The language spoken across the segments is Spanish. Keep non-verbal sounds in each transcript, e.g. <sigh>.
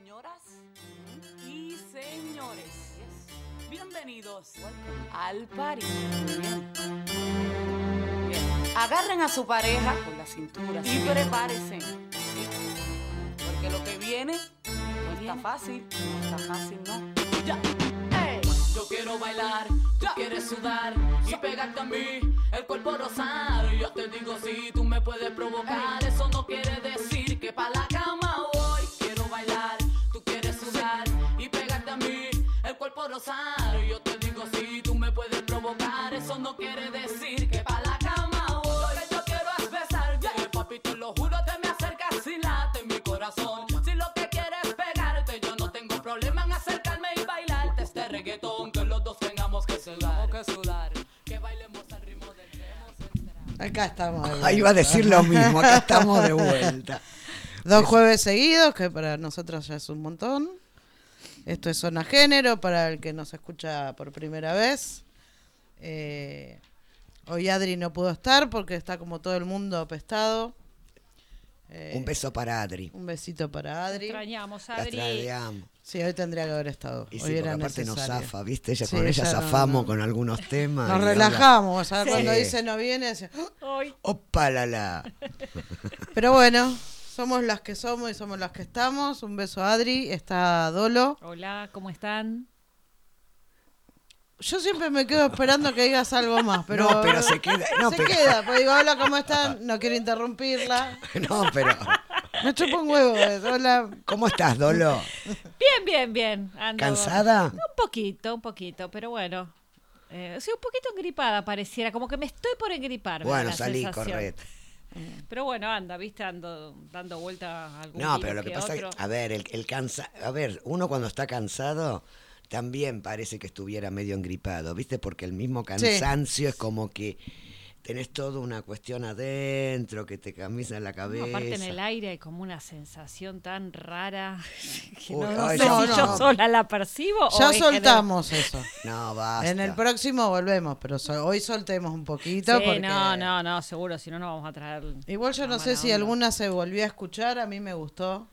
Señoras y señores, bienvenidos al party. Agarren a su pareja con la cintura y prepárense. ¿sí? Porque lo que viene no está fácil, no está fácil, no. Ya. Yo quiero bailar, tú quieres sudar y pegarte a mí, el cuerpo rosar. Yo te digo si tú me puedes provocar, eso no quiere decir que pa' la cama cuerpo rosar. Yo te digo si tú me puedes provocar, eso no quiere decir que pa' la cama voy. Lo que yo quiero es besar, yeah. papi, te lo juro, te me acercas y late mi corazón. Si lo que quieres es pegarte, yo no tengo problema en acercarme y bailarte este reggaetón. Que los dos tengamos que sudar, que sudar, que bailemos al ritmo del Acá estamos. de Ahí vuelta. iba a decir lo mismo, acá estamos de vuelta. Dos jueves seguidos, que para nosotros ya es un montón. Esto es Zona Género, para el que nos escucha por primera vez. Eh, hoy Adri no pudo estar porque está como todo el mundo apestado. Eh, Un beso para Adri. un besito para Adri. Extrañamos, La Adri. extrañamos. Sí, hoy tendría que haber estado. Y hoy sí, era aparte nos zafa, ¿viste? Ella Sí, con ella zafamos no. con algunos temas. Nos relajamos, ¿sabes? Sí. Cuando dice no viene, dice. Hoy. Opa, la, la. pero bueno, somos las que somos y somos las que estamos. Un beso a Adri, está Dolo. Hola, ¿cómo están? Yo siempre me quedo esperando que digas algo más, pero, No, pero se queda- no, se pero- queda, pues digo, hola, ¿cómo están? No quiero interrumpirla. <laughs> No, pero. Me chupa un huevo hola. ¿Cómo estás, Dolo? Bien, bien, bien. Ando- ¿Cansada? Un poquito, un poquito, pero bueno. Eh, sí, un poquito engripada pareciera, como que me estoy por engripar. Bueno, la salí, sensación. Pero bueno, anda, viste, ando dando vuelta a algún No, pero lo que pasa es otro. a ver, el, el cansa, a ver, uno cuando está cansado también parece que estuviera medio engripado, ¿viste? Porque el mismo cansancio es como que tenés toda una cuestión adentro que te camisa la No, cabeza. aparte en el aire hay como una sensación tan rara <laughs> que Uy, no, no ay, sé no, si no. yo sola la percibo o Ya es soltamos eso. No, basta. En el próximo volvemos, pero so- hoy soltemos un poquito. Sí, porque- no, no, no, seguro, si no, no vamos a traer. Igual yo la no sé si alguna se volvió a escuchar, a mí me gustó.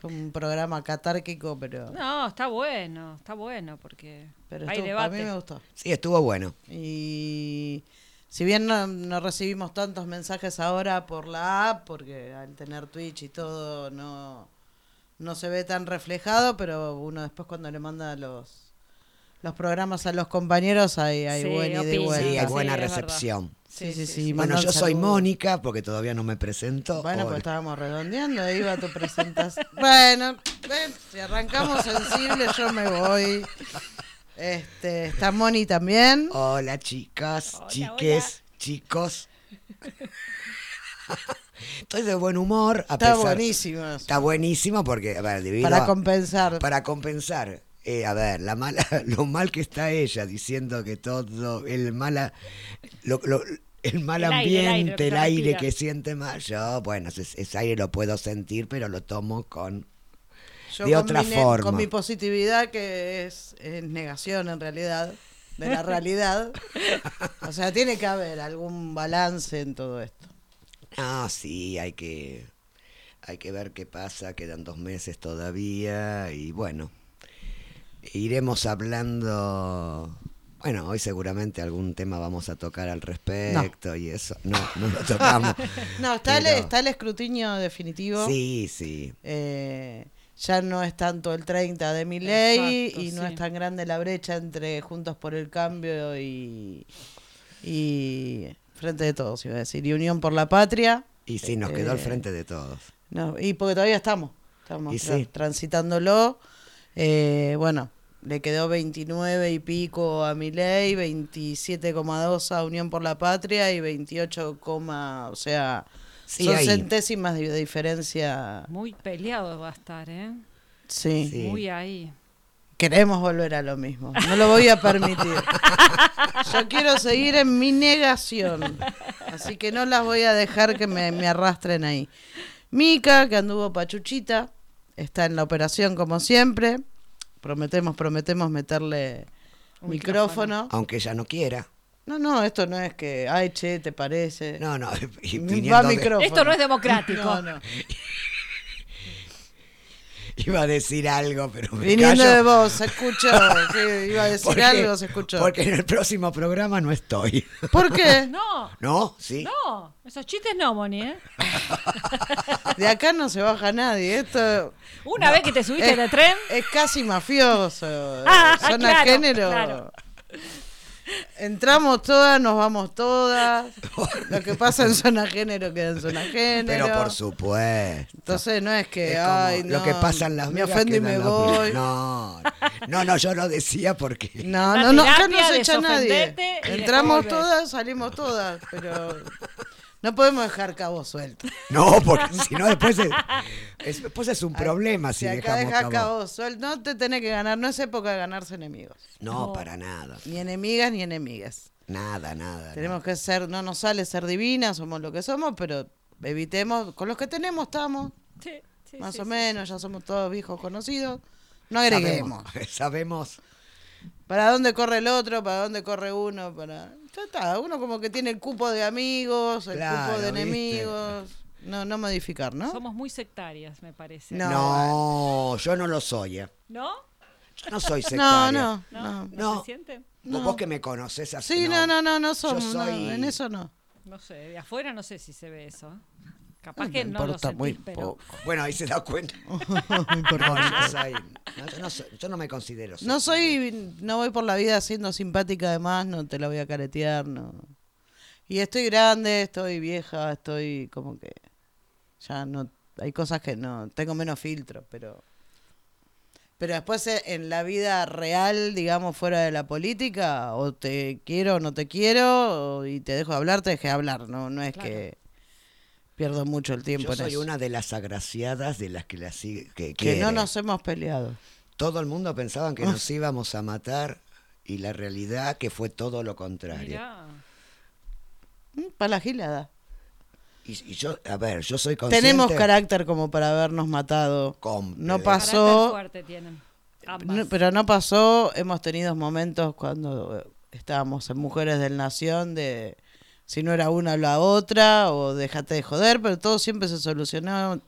Fue un programa catárquico, pero, No, está bueno, está bueno porque pero hay estuvo- a mí debate. me gustó. Sí, estuvo bueno. Y si bien no, no recibimos tantos mensajes ahora por la app, porque al tener Twitch y todo no, no se ve tan reflejado, pero uno después cuando le manda los, los programas a los compañeros hay, hay Sí, buen ida y opina. vuelta. Sí, hay Sí, buena recepción. Sí, sí, sí. Bueno, yo soy. Mónica porque todavía no me presento. Bueno, pues estábamos redondeando, ahí va tu presentación. <laughs> bueno, ven, si arrancamos sensible, yo me voy. Este, está Moni también. Hola, chicas, Hola, chiques, chicos. <laughs> Estoy de buen humor. A Está pesar- buenísimo. eso. Está buenísimo porque, a ver, debido Para a- compensar. para compensar. eh, a ver, la mala, <laughs> lo mal que está ella diciendo que todo, el mala, lo- lo- el mal El aire, el aire, lo ambiente, el aire, que siente mal. Yo, bueno, ese, ese aire lo puedo sentir, pero lo tomo con Yo de otra mi forma. Con mi positividad, que es, es negación en realidad, de la <laughs> realidad. o sea, tiene que haber algún balance en todo esto. Ah, sí, hay que, hay que ver qué pasa, quedan dos meses todavía y bueno, iremos hablando, bueno, hoy seguramente algún tema vamos a tocar al respecto y eso, no, no lo tocamos. <laughs> No, está, el, está el escrutinio definitivo. Sí, sí, Eh, ya no es tanto el 30 de mi ley Exacto, y no sí. es tan grande la brecha entre Juntos por el Cambio y, y Frente de Todos, iba a decir, y Unión por la Patria. y sí, nos quedó al Eh, frente de todos. No, y porque todavía estamos, estamos Y tra- sí. transitándolo. Eh, bueno, le quedó 29 y pico a Milei, 27,2 a Unión por la Patria y 28, coma, o sea, Sí, son ahí. centésimas de diferencia. Muy peleado va a estar, ¿eh? Sí. Sí. Muy ahí. Queremos volver a lo mismo. No lo voy a permitir. Yo quiero seguir en mi negación. Así que no las voy a dejar que me, me arrastren ahí. Mica, que anduvo pachuchita, está en la operación como siempre. Prometemos, prometemos meterle Un micrófono. Aunque ella no quiera. No, no, esto no es que, ay, che, ¿te parece? No, no, <laughs> y Va de- micrófono. Esto no es democrático. No, no. <laughs> iba a decir algo, pero me Viniendo callo de vos, se escuchó. <laughs> iba a decir porque- algo, se escuchó. Porque en el próximo programa no estoy. ¿Por qué? No, ¿No? ¿Sí? no, esos chistes no, Moni, ¿eh? De acá no se baja nadie. Esto Una vez que te subiste es, de tren, es casi mafioso. Ah, Zona claro, género. claro. Entramos todas, nos vamos todas. <laughs> Lo que pasa en zona género queda en zona género. Pero por supuesto. Entonces no es que, Es ay, lo no, que pasa en las me ofendo y me voy. No, no, no, yo lo decía porque <laughs> No, no, no, acá no se echa nadie. Entramos todas, salimos todas, pero no podemos dejar cabos sueltos. <laughs> no, porque si no después es, es- después es un problema si, Si acá dejamos dejas cabo. cabos sueltos, no te tenés que ganar, no es época de ganarse enemigos. No, para nada. Ni enemigas ni enemigas. Nada, nada. Tenemos que ser, no nos sale ser divinas, somos lo que somos, pero evitemos, con los que tenemos estamos, sí, sí, más sí, o sí. menos, ya somos todos viejos conocidos. No agreguemos. Sabemos, <laughs> sabemos. ¿Para dónde corre el otro? ¿Para dónde corre uno? Para... Ya está, uno como que tiene el cupo de amigos, el Claro, cupo de ¿viste? enemigos. No, no modificar, ¿no? Somos muy sectarias, me parece. No. No, yo no lo soy. eh. ¿No? Yo no soy <laughs> sectaria. no, ¿No? no. ¿No, No. se siente? Vos- Vos que me conoces así. Sí, no, no, no, no somos, soy- en eso no. No sé, de afuera no sé si se ve eso. Capaz No que me no lo importa sentís, muy pero... poco. Bueno, ahí se da cuenta. <laughs> No importa No, muy yo, soy- yo no soy- yo no me considero No soy, no voy por la vida siendo simpática además, no te la voy a caretear, no. Y estoy grande, estoy vieja, estoy como que ya no, hay cosas que no, tengo menos filtro, pero pero después eh, en la vida real, digamos, fuera de la política, o te quiero o no te quiero, y te dejo de hablar, te dejé de hablar, no, no es Claro. que pierdo mucho el tiempo Yo en soy eso. una de las agraciadas de las que la sigue, que, que no nos hemos peleado. Todo el mundo pensaba que nos íbamos a matar y la realidad que fue todo lo contrario. Mirá. Para la gilada. Y, y yo, a ver, yo soy consciente. Tenemos carácter como para habernos matado. Comple- No pasó, fuerte tienen. Ambas. no- pero no pasó. Hemos tenido momentos cuando estábamos en Mujeres del Nación de si no era una o la otra o déjate de joder, pero todo siempre se solucionó.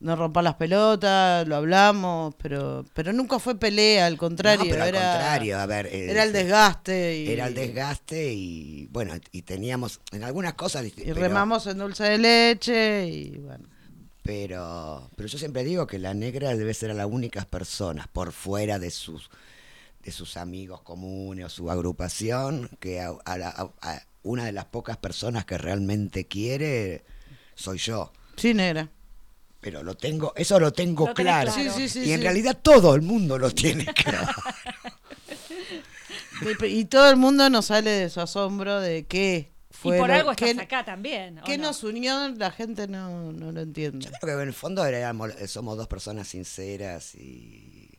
No rompas las pelotas, lo hablamos, pero pero nunca fue pelea, al contrario, No, pero al era contrario, a ver. eh, era el desgaste y, Era el desgaste y bueno, y teníamos en algunas cosas. y pero- remamos en dulce de leche y bueno. Pero, pero yo siempre digo que la negra debe ser a las únicas personas por fuera de sus de sus amigos comunes o su agrupación que a- a una de las pocas personas que realmente quiere soy yo. Sí, negra. Pero lo tengo, eso lo tengo Lo claro. claro. Sí, sí, sí, y en sí. realidad todo el mundo lo tiene <laughs> claro. Y, todo el mundo nos sale de su asombro de qué fue y por lo- algo estás qué- acá también. ¿o qué no? nos unió, la gente no, no lo entiende. Yo creo que en el fondo éramos- somos dos personas sinceras y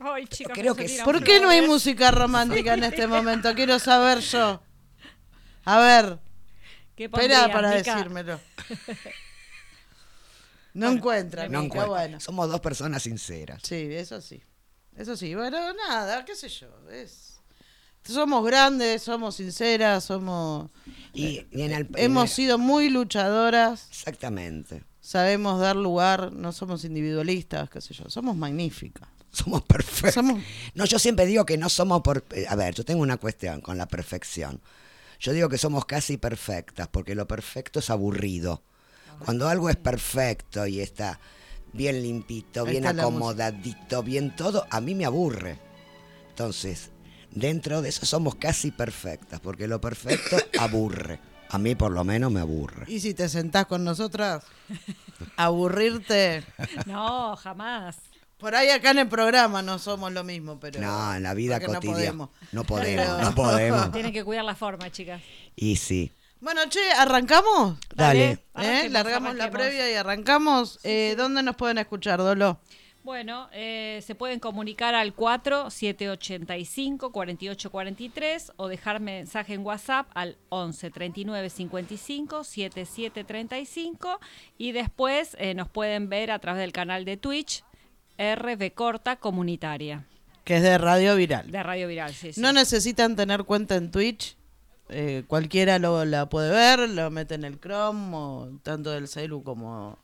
Ay, chicos, Creo que ¿Por qué no hay música romántica en este momento? Quiero saber yo. A ver, ¿Qué espera para Mica? decírmelo. No encuentra, no Mica, bueno. somos dos personas sinceras. Sí, eso sí. Eso sí, bueno, nada, qué sé yo. Es... Somos grandes, somos sinceras, somos... Y, y en el, en Hemos el- sido muy luchadoras, exactamente. sabemos dar lugar, no somos individualistas, qué sé yo, somos magníficas. Somos perfectos. Somos- No, yo siempre digo que no somos por... eh, A ver, yo tengo una cuestión con la perfección. Yo digo que somos casi perfectas, porque lo perfecto es aburrido. Cuando algo es perfecto y está bien limpito, bien acomodadito, bien todo, a mí me aburre. Entonces, dentro de eso somos casi perfectas, porque lo perfecto <coughs> aburre. A mí por lo menos me aburre. Y si te sentás con nosotras, <laughs> aburrirte. No, jamás. Por ahí acá en el programa no somos lo mismo, pero. No, en la vida porque no cotidiana. podemos. No podemos, Pero- no podemos. <laughs> Tienen que cuidar la forma, chicas. Y sí. Bueno, che, ¿arrancamos? Dale. ¿Eh? Largamos la previa y arrancamos. Eh, ¿Dónde nos pueden escuchar, Dolo? Bueno, eh, se pueden comunicar al 4785-4843 o dejar mensaje en WhatsApp al 11 39 55 77 35 y después eh, nos pueden ver a través del canal de Twitch RB Corta Comunitaria Que es de Radio Viral. de Radio Viral. Sí, sí. No necesitan tener cuenta en Twitch. eh, cualquiera lo, la puede ver, lo mete en el Chrome, o tanto del celu como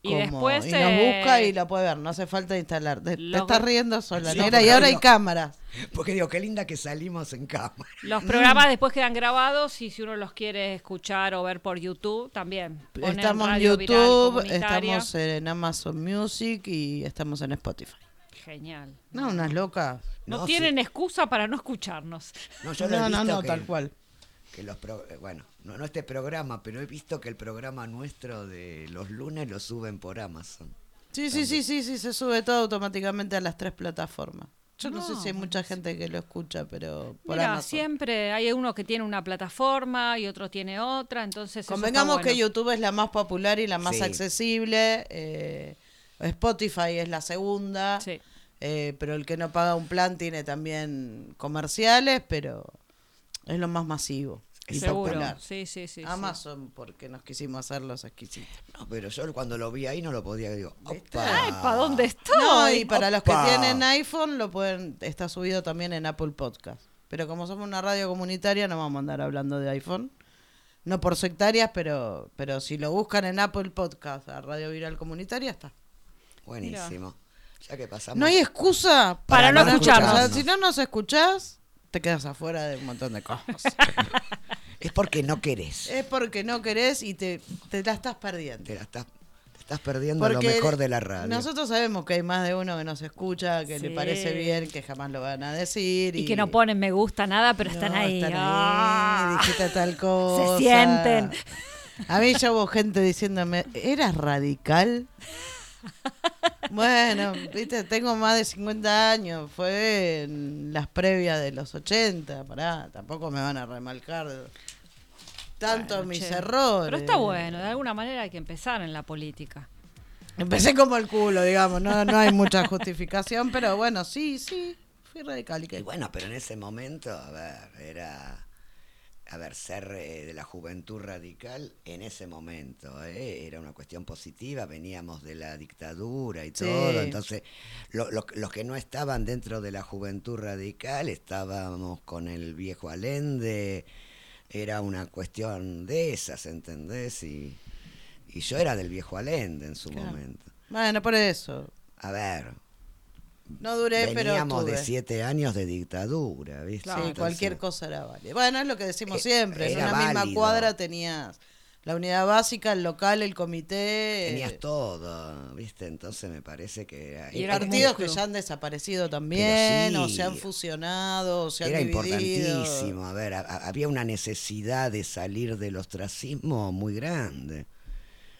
Y como- después, y nos eh, busca y la puede ver, no hace falta instalar. Te, te Los- estás riendo sola, Sí, negra, y ahora hay cámaras. Porque digo, qué linda que salimos en cámara. Los programas después quedan grabados y si uno los quiere escuchar o ver por YouTube, también. Estamos en YouTube, estamos en Amazon Music y estamos en Spotify. Genial. No, unas locas. No, No, tienen sí. excusa para no escucharnos. No, yo lo he No, no, visto no, que- tal cual. Que los pro- eh, bueno, no, no este programa, pero he visto que el programa nuestro de los lunes lo suben por Amazon. Sí, sí, sí, sí, sí, se sube todo automáticamente a las tres plataformas. Yo no, sé si hay mucha gente que lo escucha, pero por Mira, Amazon. siempre hay uno que tiene una plataforma y otro tiene otra, entonces eso está Convengamos que. YouTube es la más popular y la más Sí. accesible. eh, Spotify es la segunda. Sí. eh, pero el que no paga un plan tiene también comerciales, pero es lo más masivo. Seguro. Sí, sí, sí. sí. Amazon, porque nos quisimos hacer los exquisitos. No, pero yo cuando lo vi ahí no lo podía, digo, ¿Viste? opa. Ay, ¿para dónde estoy? No, y para los que tienen iPhone lo pueden está subido también en Apple Podcast. Pero como somos una radio comunitaria no vamos a andar hablando de iPhone. No por sectarias, pero pero si lo buscan en Apple Podcast a Radio Viral Comunitaria está. Buenísimo. Ya que pasamos. No hay excusa Para no escucharnos. escucharnos. O sea, si no nos escuchás, te quedas afuera de un montón de cosas. <laughs> Es porque no querés. es porque no querés y te, te la estás perdiendo. Te, la estás, te estás perdiendo lo mejor de la radio. Nosotros sabemos que hay más de uno que nos escucha, que le Sí. parece bien, que jamás lo van a decir. Y que no ponen me gusta nada, pero están No, ahí. están ahí, Ah. dijiste tal <laughs> cosa. sienten. A mí ya hubo gente diciéndome, ¿eras radical? Bueno, viste, tengo más de 50 años, fue en las previas de los 80, pará, tampoco me van a remarcar tanto Bueno, mis che. errores. Pero está bueno, de alguna manera hay que empezar en la política. Empecé como el culo, digamos, no, no hay mucha justificación, pero bueno, sí, sí, fui radical. ¿y Y qué? bueno, pero en ese momento, a ver, era. A ver, ser eh, de la juventud radical en ese momento eh, era una cuestión positiva, veníamos de la dictadura y Sí. todo, entonces lo- lo- los que no estaban dentro de la juventud radical estábamos con el viejo Allende, era una cuestión de esas, ¿entendés? Y, y yo era del viejo Allende en su Claro. momento. Bueno, por eso. A ver, No duré, pero veníamos de siete años de dictadura, ¿viste? Sí, Entonces- cualquier cosa era válida. Bueno, es lo que decimos Eh, siempre. En una misma cuadra tenías la unidad básica, el local, el comité. Tenías eh, todo, ¿viste? Entonces me parece que era, Y partidos que ya han desaparecido también, o se han fusionado, o se han era dividido. importantísimo. A ver, a- a- había una necesidad de salir del ostracismo muy grande.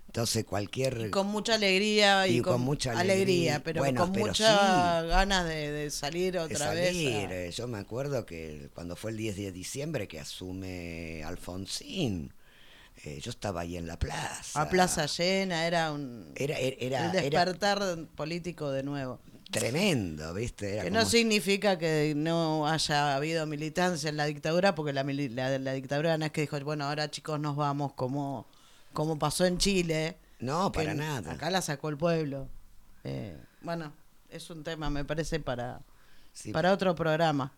Entonces cualquier... Y con mucha alegría y, Y con mucha alegría. pero Bueno, con pero muchas sí. ganas de, de salir de otra salir, vez. a- eh, Yo me acuerdo que cuando fue el 10 de diciembre que asume Alfonsín, eh, yo estaba ahí en la plaza. A, plaza llena, era un Era, era, era- el era despertar político de nuevo. tremendo, ¿viste? Era Que como- no significa que no haya habido militancia en la dictadura, porque la, la, la dictadura no es que dijo, bueno, ahora chicos nos vamos como, como pasó en Chile. No, para nada. Acá la sacó el pueblo. Eh, bueno, es un tema, me parece, para, Sí, para otro programa.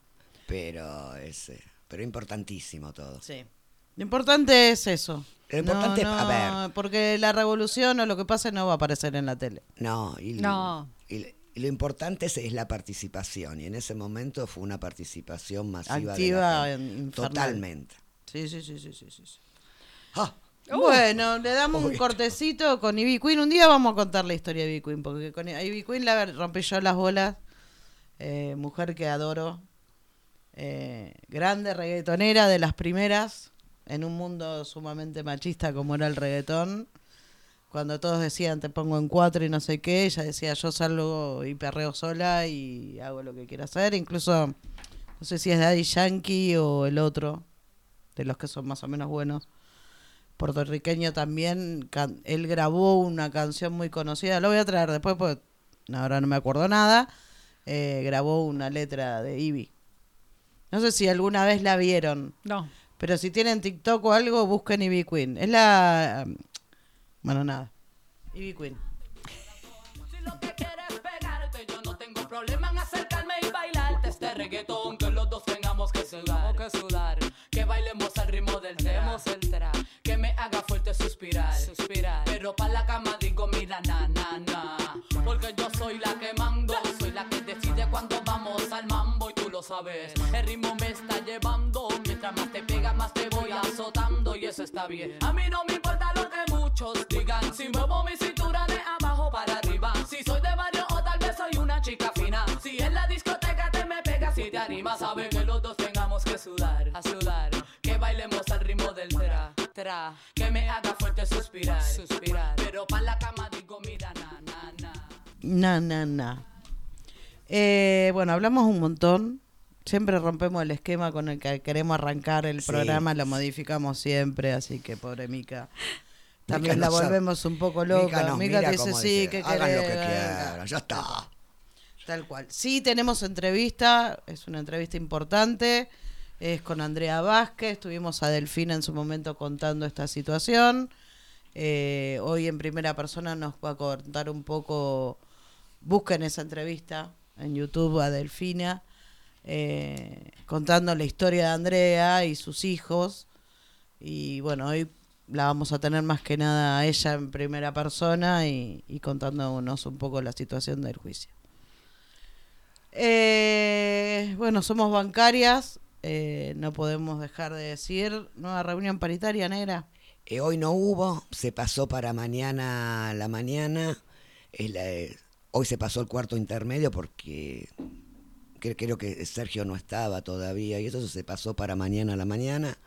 pero es eh, pero importantísimo todo. Sí. Lo importante es eso. Lo importante es- a ver. Porque la revolución o lo que pase no va a aparecer en la tele. No, y, No. y- y lo importante es, es la participación y en ese momento fue una participación masiva de la Activa, en- totalmente. Sí, sí, sí, sí, sí, sí. sí. Ah, Bueno, le damos un cortecito con Ivy Queen. Un día vamos a contar la historia de Ivy Queen, porque con Ivy Queen la rompí yo las bolas. Eh, mujer que adoro. Eh, grande reggaetonera de las primeras, en un mundo sumamente machista como era el reggaetón. Cuando todos decían te pongo en cuatro y no sé qué, ella decía yo salgo y perreo sola y hago lo que quiera hacer. Incluso, no sé si es Daddy Yankee o el otro, de los que son más o menos buenos puertorriqueño también, can- él grabó una canción muy conocida, lo voy a traer después porque ahora no me acuerdo nada, eh, grabó una letra de Ivy. No sé si alguna vez la vieron, No. pero si tienen TikTok o algo, busquen Ivy Queen. Es la... Bueno, nada. Ivy Queen. Si lo que quieres es pegarte, yo no tengo problema en acercarme y bailarte este reggaetón. Que los dos tengamos que sudar, que sudar. Que bailemos al ritmo del demos el trap suspirar, suspirar. Pero pa' la cama digo, mira, na, na, na. Porque yo soy la que mando, soy la que decide cuando vamos al mambo y tú lo sabes. El ritmo me está llevando, mientras más te pega, más te voy azotando y eso está bien. A mí no me importa lo que muchos digan, si muevo mi cintura de abajo para arriba. Si soy de barrio o tal vez soy una chica fina. Si en la discoteca te me pegas y te animas, sabe que los dos tengamos que sudar, a sudar. Que bailemos al ritmo del tren. Que me haga fuerte suspirar. Suspirar. Pero para la cama digo, mira, na, na, na. Na, na, na. Eh, bueno, hablamos un montón. Siempre rompemos el esquema con el que queremos arrancar el Sí. programa, lo modificamos siempre, así que pobre Mica. También Mica la volvemos un poco loca. Mica dice, sí, dice, que hagan lo que quieran, ya está. Tal cual. Sí, tenemos entrevista, es una entrevista importante, es con Andrea Vázquez, tuvimos a Delfina en su momento contando esta situación. Eh, hoy en primera persona nos va a contar un poco, busquen esa entrevista en YouTube a Delfina, eh, contando la historia de Andrea y sus hijos. Y bueno, hoy la vamos a tener más que nada a ella en primera persona y, contándonos un poco la situación del juicio. Eh, bueno, somos bancarias, eh, no podemos dejar de decir, nueva reunión paritaria negra. Eh, hoy no hubo, se pasó para mañana a la mañana. Eh, hoy se pasó el cuarto intermedio porque cre- creo que Sergio no estaba todavía y eso se pasó para mañana a la mañana.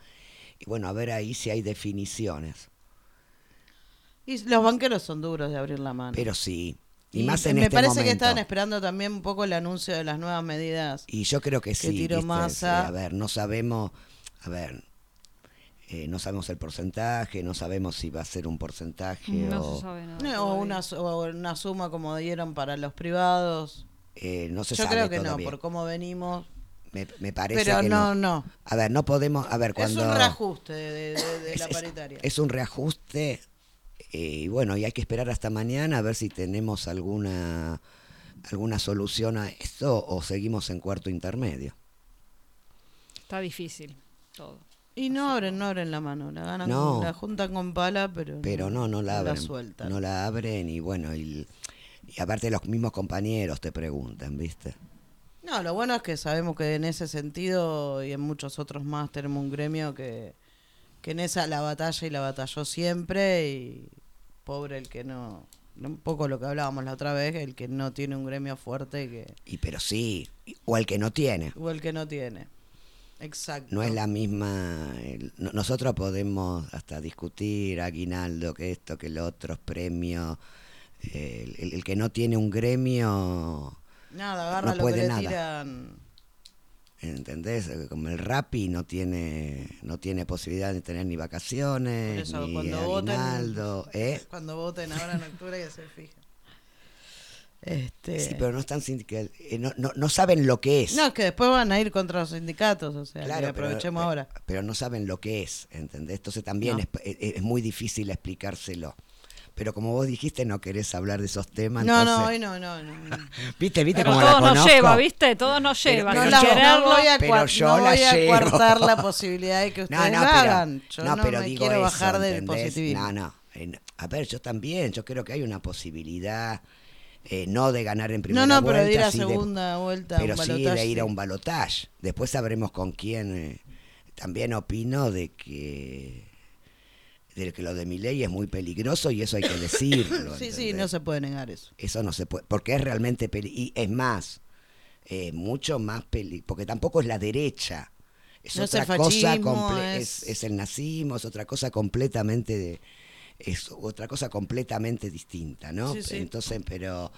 Y bueno, a ver ahí si hay definiciones. Y los banqueros son duros de abrir la mano. Pero sí, y, Y más en me este parece momento. que estaban esperando también un poco el anuncio de las nuevas medidas. Y yo creo que que sí. tiró ¿viste? Massa. Sí, A ver, no sabemos, a ver, eh, no sabemos el porcentaje, no sabemos si va a ser un porcentaje No o se sabe nada. No, o, una, o una suma como dieron para los privados. eh, no se Yo sabe creo que todavía. no, por cómo venimos. Me, me parece Pero que no, no. no. A ver, no podemos, a ver, cuando Es un reajuste de, de- de- de es- la paritaria. Es, un reajuste eh, y bueno, y hay que esperar hasta mañana a ver si tenemos alguna alguna solución a esto o seguimos en cuarto intermedio. Está difícil todo. y no abren, no abren la mano. La, ganan, No. la juntan con pala, pero, Pero no, no la abren. sueltan. no la abren y bueno, y, y aparte los mismos compañeros te preguntan, ¿viste? No, lo bueno es que sabemos que en ese sentido y en muchos otros más tenemos un gremio que, que en esa la batalla y la batalló siempre y pobre el que no, un poco lo que hablábamos la otra vez, el que no tiene un gremio fuerte que, Y pero sí, o el que no tiene. o el que no tiene. Exacto. No es la misma. el- nosotros podemos hasta discutir aguinaldo, que esto, que lo otro, premios. El, el- el que no tiene un gremio, Nada, agarra no lo puede que le nada. tiran. ¿Entendés? Como el Rappi no tiene no tiene posibilidad de tener ni vacaciones, eso, ni cuando voten-. ¿eh? <laughs> Cuando voten ahora en octubre que se fijan. Este, Sí, pero no están sindical, eh, no, no, no saben lo que es. No, es que después van a ir contra los sindicatos, o sea, Claro, aprovechemos pero, ahora. Pero no saben lo que es, ¿entendés? Entonces también No. es, es- es muy difícil explicárselo. Pero como vos dijiste, no querés hablar de esos temas. No, no, entonces- hoy no, no, no. no. <laughs> ¿Viste, viste Pero cómo la todo nos conozco? lleva, ¿viste? Todo nos lleva. pero No, la- yo- no quererlo. voy a, pero cua- yo no la voy a coartar la <laughs> posibilidad de que ustedes No, no, hagan. Yo no, pero me digo quiero eso, bajar del ¿entendés? positivismo. No, no. A ver, yo también, yo creo que hay una posibilidad, eh, no de ganar en primera no, no, vuelta, pero de ir a sí de- segunda vuelta, pero un sí de ir a un balotaje. Después sabremos con quién. eh, también opino de que de que lo de mi ley es muy peligroso y eso hay que decirlo. <laughs> Sí, sí, no se puede negar eso. Eso no se puede, porque es realmente peli y es más, eh, mucho más peli, porque tampoco es la derecha. Es No es otra cosa, es- es... es el nazismo, es otra cosa completamente de, es otra cosa completamente distinta, ¿no? Sí, sí. Entonces, pero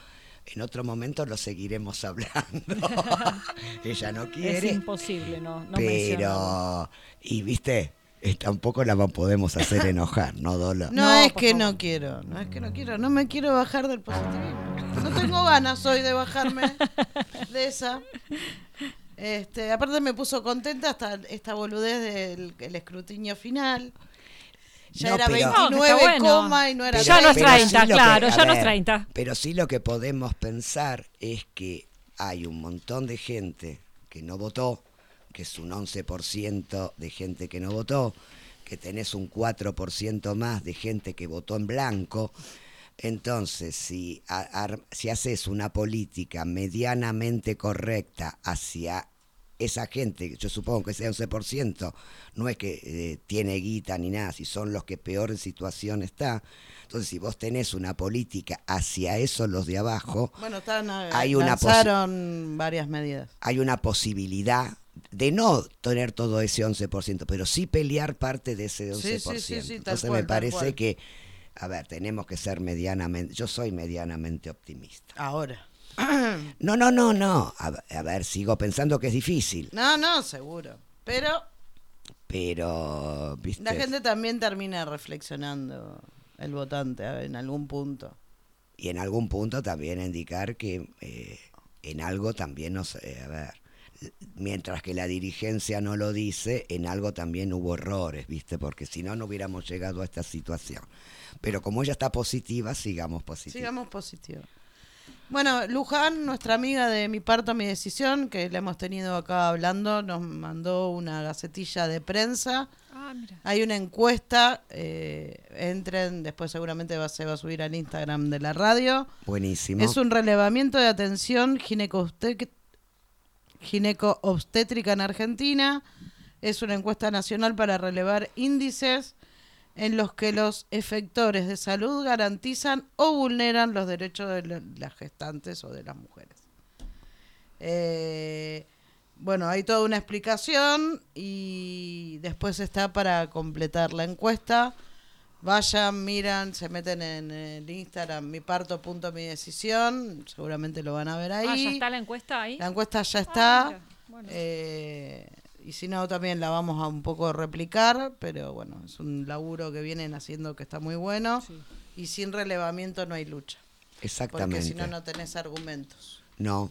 en otro momento lo seguiremos hablando. <laughs> <laughs> Ella no Es quiere, imposible, no, no pero y viste, Eh, tampoco la podemos hacer enojar, ¿no, Dolo? No, No, es que favor. no quiero, no es que no quiero, no me quiero bajar del positivismo. No tengo ganas hoy de bajarme de esa. Este, aparte me puso contenta hasta esta boludez del el escrutinio final. Ya No, era pero- 29 No, que está bueno. coma y no era Ya no es 30. 30, lo que- claro, a ya no es ver, 30. Pero sí lo que podemos pensar es que hay un montón de gente que no votó, que es un 11% de gente que no votó, que tenés un 4% más de gente que votó en blanco. Entonces, si, a- si haces una política medianamente correcta hacia esa gente, yo supongo que ese 11%, no es que eh, tiene guita ni nada, si son los que peor en situación está. Entonces, si vos tenés una política hacia eso, los de abajo, Bueno, eh, Hay una posi- lanzaron varias medidas. hay una posibilidad de no tener todo ese 11%, pero sí pelear parte de ese 11%. Sí, sí, sí, Entonces cual, me parece que, a ver, tenemos que ser medianamente, yo soy medianamente optimista. Ahora. <clears throat> No, no, no, no. A, a ver, sigo pensando que es difícil, No, no, seguro. Pero pero, viste, la gente también termina reflexionando, el votante, a ver, en algún punto. y en algún punto también indicar que eh, en algo también nos, eh, a ver, mientras que la dirigencia no lo dice, en algo también hubo errores, viste, porque si no, no hubiéramos llegado a esta situación. Pero como ella está positiva, sigamos positivos. Sigamos positivo. Bueno, Luján, nuestra amiga de Mi Parto, Mi Decisión, que la hemos tenido acá hablando, nos mandó una gacetilla de prensa. Ah, mira. Hay una encuesta, eh, entren, después seguramente va, se va a subir al Instagram de la radio. Buenísimo. Es un relevamiento de atención ginecoobstet- gineco-obstétrica en Argentina. Es una encuesta nacional para relevar índices en los que los efectores de salud garantizan o vulneran los derechos de la- las gestantes o de las mujeres. Eh, bueno, hay toda una explicación y después está para completar la encuesta. Vayan, miran, se meten en el Instagram mi parto punto mi decisión, seguramente lo van a ver ahí. Ah, ¿ya está la encuesta ahí? La encuesta ya Ah, está. bueno. eh, y si no, también la vamos a un poco replicar, pero bueno, es un laburo que vienen haciendo que está muy bueno. Sí. Y sin relevamiento no hay lucha. Porque Exactamente. si no, no tenés argumentos. No,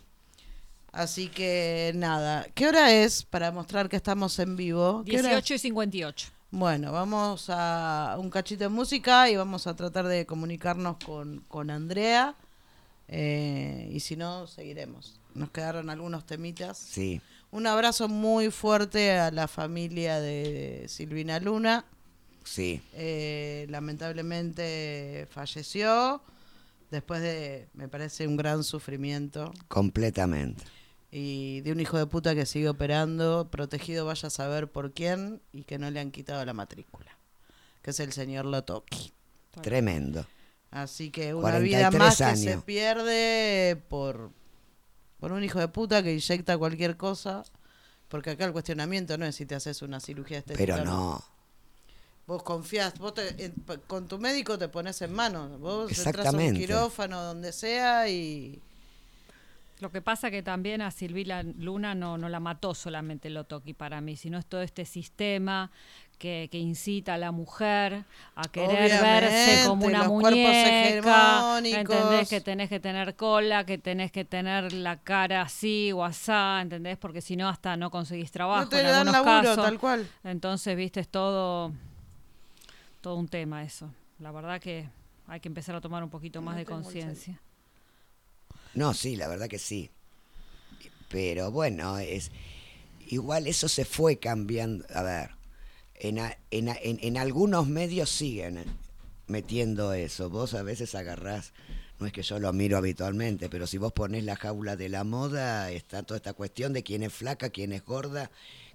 Así que nada. ¿Qué hora es para mostrar que estamos en vivo? ¿Qué hora es? 18 y 58. Bueno, vamos a un cachito de música y vamos a tratar de comunicarnos con, con Andrea. eh, y si no, seguiremos. Nos quedaron algunos temitas. sí. Un abrazo muy fuerte a la familia de Silvina Luna. Sí, Eh, lamentablemente falleció después de, me parece, un gran sufrimiento. completamente. Y de un hijo de puta que sigue operando, protegido vaya a saber por quién y que no le han quitado la matrícula. Que es el señor Lotoki. Tremendo. Así que una vida 43 más que se pierde por, por un hijo de puta que inyecta cualquier cosa. Porque acá el cuestionamiento no es si te haces una cirugía estética. Pero no. Vos confías, vos te- con tu médico te pones en manos. Vos entras a un Exactamente. quirófano, donde sea y... Lo que pasa que también a Silvila Luna no, no la mató solamente Lotoki para mí, sino es todo este sistema que, que incita a la mujer a querer verse como una los muñeca. ¿entendés? Que tenés que tener cola, que tenés que tener la cara así o asá, ¿entendés? Porque si no hasta no conseguís trabajo no te en dan algunos laburo, casos. tal cual. Entonces, viste, es todo, todo un tema eso. La verdad que hay que empezar a tomar un poquito más de el conciencia. No, sí, la verdad que sí. Pero bueno, es igual eso se fue cambiando. A ver, en, a- en, a- en, en algunos medios siguen metiendo eso. Vos a veces agarrás, no es que yo lo miro habitualmente, pero si vos ponés la jaula de la moda, está toda esta cuestión de quién es flaca, quién es gorda,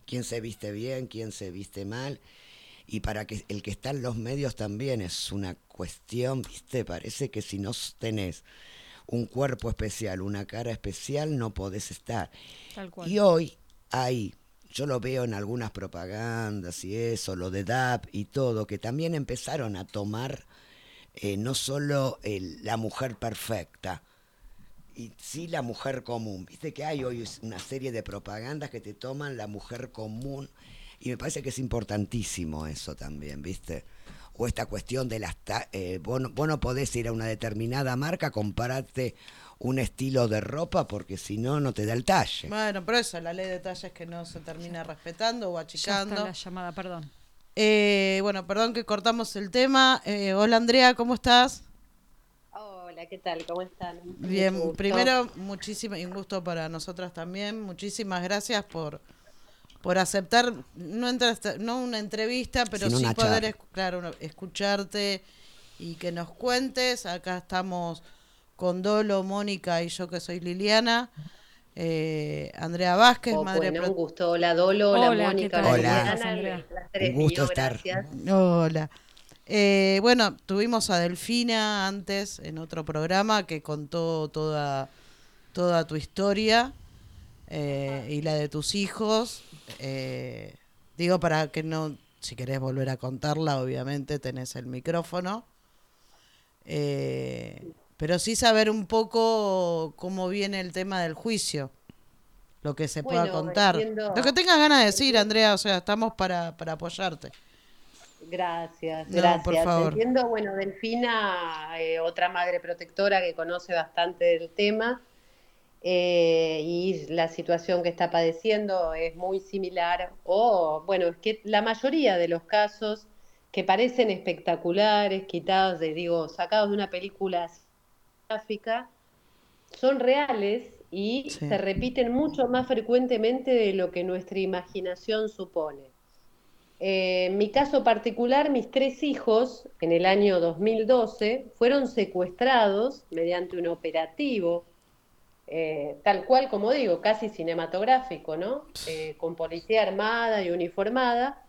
quién se viste bien, quién se viste mal. Y para que el que está en los medios también es una cuestión, ¿viste? Parece que si no tenés un cuerpo especial, una cara especial, no podés estar. Tal cual. Y hoy hay, yo lo veo en algunas propagandas y eso, lo de DAP y todo, que también empezaron a tomar eh, no solo el- la mujer perfecta, y sí la mujer común. Viste que hay hoy una serie de propagandas que te toman la mujer común y me parece que es importantísimo eso también, ¿viste? O esta cuestión de las... eh, vos, no, vos no podés ir a una determinada marca, comprarte un estilo de ropa porque si no, no te da el talle. Bueno, pero eso, la ley de tallas que no se termina respetando o Ya achicando. está la llamada, perdón. Eh, bueno, perdón que cortamos el tema. Eh, hola Andrea, ¿cómo estás? Hola, ¿qué tal? ¿Cómo están? Bien, primero, muchísimo, y un gusto para nosotras también. Muchísimas gracias por, por aceptar, no, entrevista- no una entrevista, pero sí poder claro, escucharte y que nos cuentes. Acá estamos con Dolo, Mónica y yo que soy Liliana. eh, Andrea Vázquez, Oh, madre bueno, un gusto. Hola, Dolo. Hola, Hola, ¿qué Mónica. Hola, Hola. Liliana, Un gusto mío, estar. gracias. Hola. Eh, bueno, tuvimos a Delfina antes en otro programa que contó toda, toda tu historia eh, y la de tus hijos. Eh, digo para que no, si querés volver a contarla, obviamente tenés el micrófono. Eh, pero sí saber un poco cómo viene el tema del juicio, lo que se pueda contar. entiendo- Lo que tengas ganas de decir, Andrea, o sea, estamos para, para apoyarte. Gracias, No, gracias. por favor. Entiendo, bueno, Delfina, eh, otra madre protectora que conoce bastante del tema, eh, y la situación que está padeciendo es muy similar, o bueno, es que la mayoría de los casos que parecen espectaculares, quitados de, digo, sacados de una película gráfica, son reales y Sí. se repiten mucho más frecuentemente de lo que nuestra imaginación supone. Eh, en mi caso particular, mis tres hijos, en el año 2012, fueron secuestrados mediante un operativo, eh, tal cual como digo, casi cinematográfico, ¿no? Eh, con policía armada y uniformada.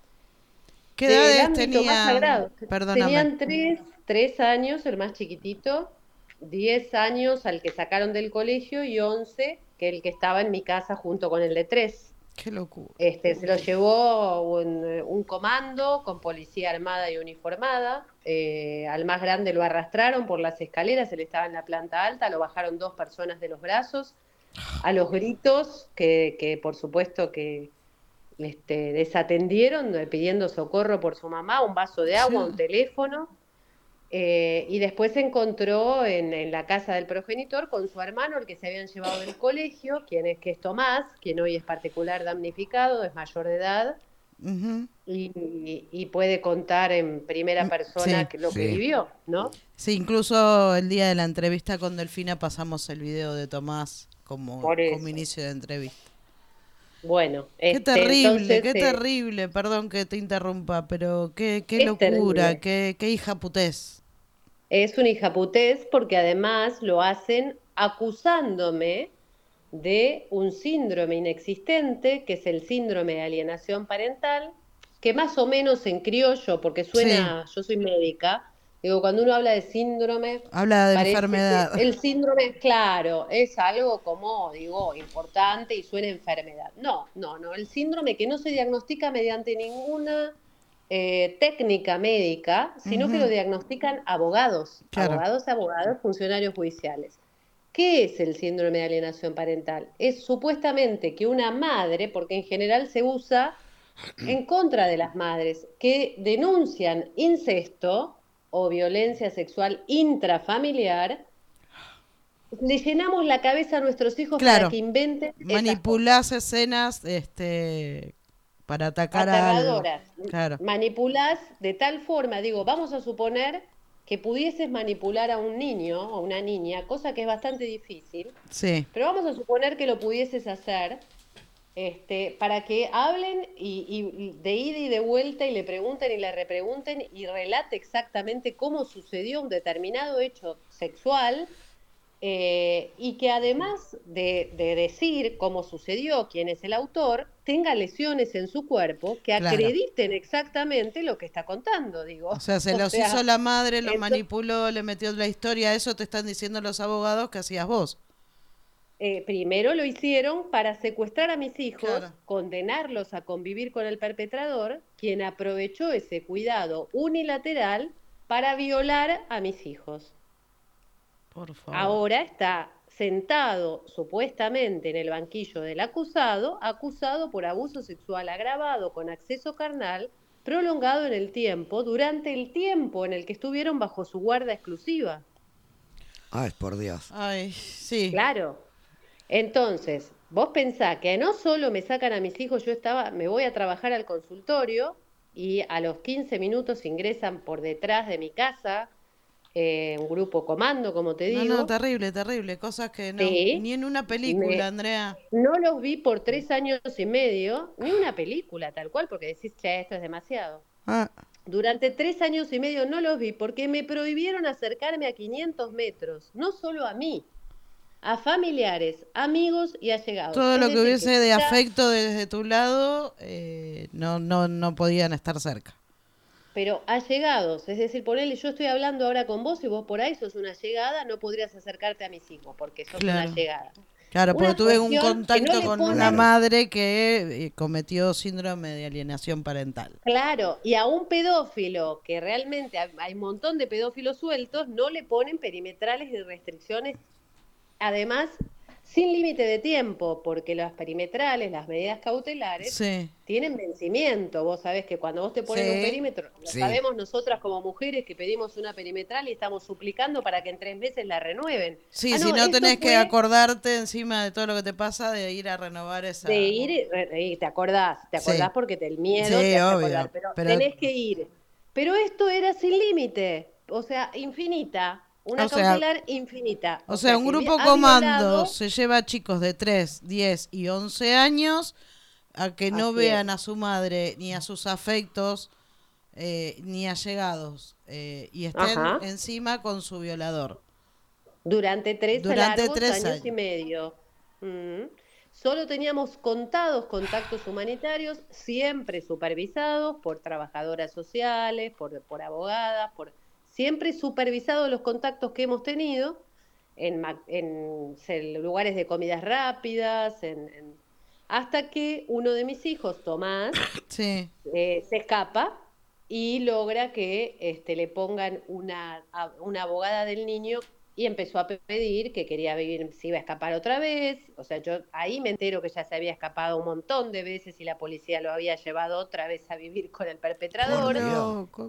¿Qué edades tenían? Tenían tres, tres años, el más chiquitito, diez años al que sacaron del colegio y once, que el que estaba en mi casa junto con el de tres. Qué locura. Este, se lo llevó un, un comando con policía armada y uniformada. eh, al más grande lo arrastraron por las escaleras, él estaba en la planta alta, lo bajaron dos personas de los brazos. A los gritos, que, que por supuesto que este, desatendieron, eh, pidiendo socorro por su mamá, un vaso de agua, un teléfono. Eh, y después se encontró en, en la casa del progenitor con su hermano, el que se habían llevado del colegio, quien es que es Tomás, quien hoy es particular damnificado, es mayor de edad y, y puede contar en primera Mm, persona sí. lo que vivió, ¿no? Sí, incluso el día de la entrevista con Delfina pasamos el video de Tomás como, como inicio de entrevista. Bueno, Qué este, terrible, entonces, qué eh, terrible, perdón que te interrumpa, pero qué, qué locura, terrible. qué, qué hija putés. Es una hijaputez porque además lo hacen acusándome de un síndrome inexistente, que es el síndrome de alienación parental, que más o menos en criollo, porque suena, yo soy médica, digo, cuando uno habla de síndrome, Habla de enfermedad. El síndrome, claro, es algo como, digo, importante y suena enfermedad. No, no, no, el síndrome que no se diagnostica mediante ninguna eh, técnica médica, sino que lo diagnostican abogados, Claro. abogados, abogados, funcionarios judiciales. ¿Qué es el síndrome de alienación parental? Es supuestamente que una madre, porque en general se usa en <clears throat> contra de las madres que denuncian incesto o violencia sexual intrafamiliar, le llenamos la cabeza a nuestros hijos Claro. para que inventen Manipulás escenas este, para atacar a algo. aterradoras. Claro. Manipulás de tal forma, digo, vamos a suponer que pudieses manipular a un niño o una niña, cosa que es bastante difícil, Sí, pero vamos a suponer que lo pudieses hacer este, para que hablen y, y de ida y de vuelta y le pregunten y le repregunten y relate exactamente cómo sucedió un determinado hecho sexual eh, y que además de, de decir cómo sucedió, quién es el autor, tenga lesiones en su cuerpo que Claro. acrediten exactamente lo que está contando, digo. o sea, se O los sea, hizo la madre, lo manipuló, le metió la historia, eso te están diciendo los abogados que hacías vos. eh, primero lo hicieron para secuestrar a mis hijos, Claro. condenarlos a convivir con el perpetrador, quien aprovechó ese cuidado unilateral para violar a mis hijos. Por favor. Ahora está sentado supuestamente en el banquillo del acusado, acusado por abuso sexual agravado con acceso carnal, prolongado en el tiempo, durante el tiempo en el que estuvieron bajo su guarda exclusiva. Ay, por Dios. Ay, sí. Claro. Entonces, vos pensás que no solo me sacan a mis hijos, yo estaba, me voy a trabajar al consultorio y a los 15 minutos ingresan por detrás de mi casa eh, un grupo comando, como te No, digo. no, terrible, terrible. Cosas que no, Sí. ni en una película, Me- Andrea. No los vi por tres años y medio, ni una película tal cual, porque decís, che, esto es demasiado. Ah, Durante tres años y medio no los vi porque me prohibieron acercarme a 500 metros, no solo a mí, a familiares, amigos y allegados. Todo Es lo que hubiese de afecto desde tu lado, eh, no, no, no podían estar cerca. Pero allegados, es decir, ponele, yo estoy hablando ahora con vos y vos por ahí sos una llegada, no podrías acercarte a mis hijos porque sos Claro. una llegada. Claro, porque tuve un contacto no con ponen- una madre que eh, cometió síndrome de alienación parental. Claro, y a un pedófilo, que realmente hay hay un montón de pedófilos sueltos, no le ponen perimetrales y restricciones, además, sin límite de tiempo, porque las perimetrales, las medidas cautelares, Sí, tienen vencimiento. Vos sabés que cuando vos te pones Sí. un perímetro, lo Sí. sabemos nosotras como mujeres que pedimos una perimetral y estamos suplicando para que en tres meses la renueven. sí Ah, si no tenés que acordarte encima de todo lo que te pasa de ir a renovar esa... De ir, y te acordás, te acordás porque te, el miedo te hace obvio, acordar, pero, pero- tenés que ir. Pero esto era sin límite, o sea, infinita, una O sea- cautelar infinita. O sea, un grupo comando violado- se lleva a chicos de 3, 10 y 11 años a que no vean es. a su madre ni a sus afectos eh, ni allegados eh, y estén Ajá. encima con su violador. Durante tres Durante largos tres años, años. y medio. Mm. Solo teníamos contados contactos humanitarios, siempre supervisados por trabajadoras sociales, por, por abogadas, por siempre supervisados los contactos que hemos tenido en, en lugares de comidas rápidas, en- hasta que uno de mis hijos, Tomás, <coughs> Sí, eh, se escapa y logra que este, le pongan una, una abogada del niño y empezó a pe- pedir que quería vivir, si iba a escapar otra vez. O sea, yo ahí me entero que ya se había escapado un montón de veces y la policía lo había llevado otra vez a vivir con el perpetrador.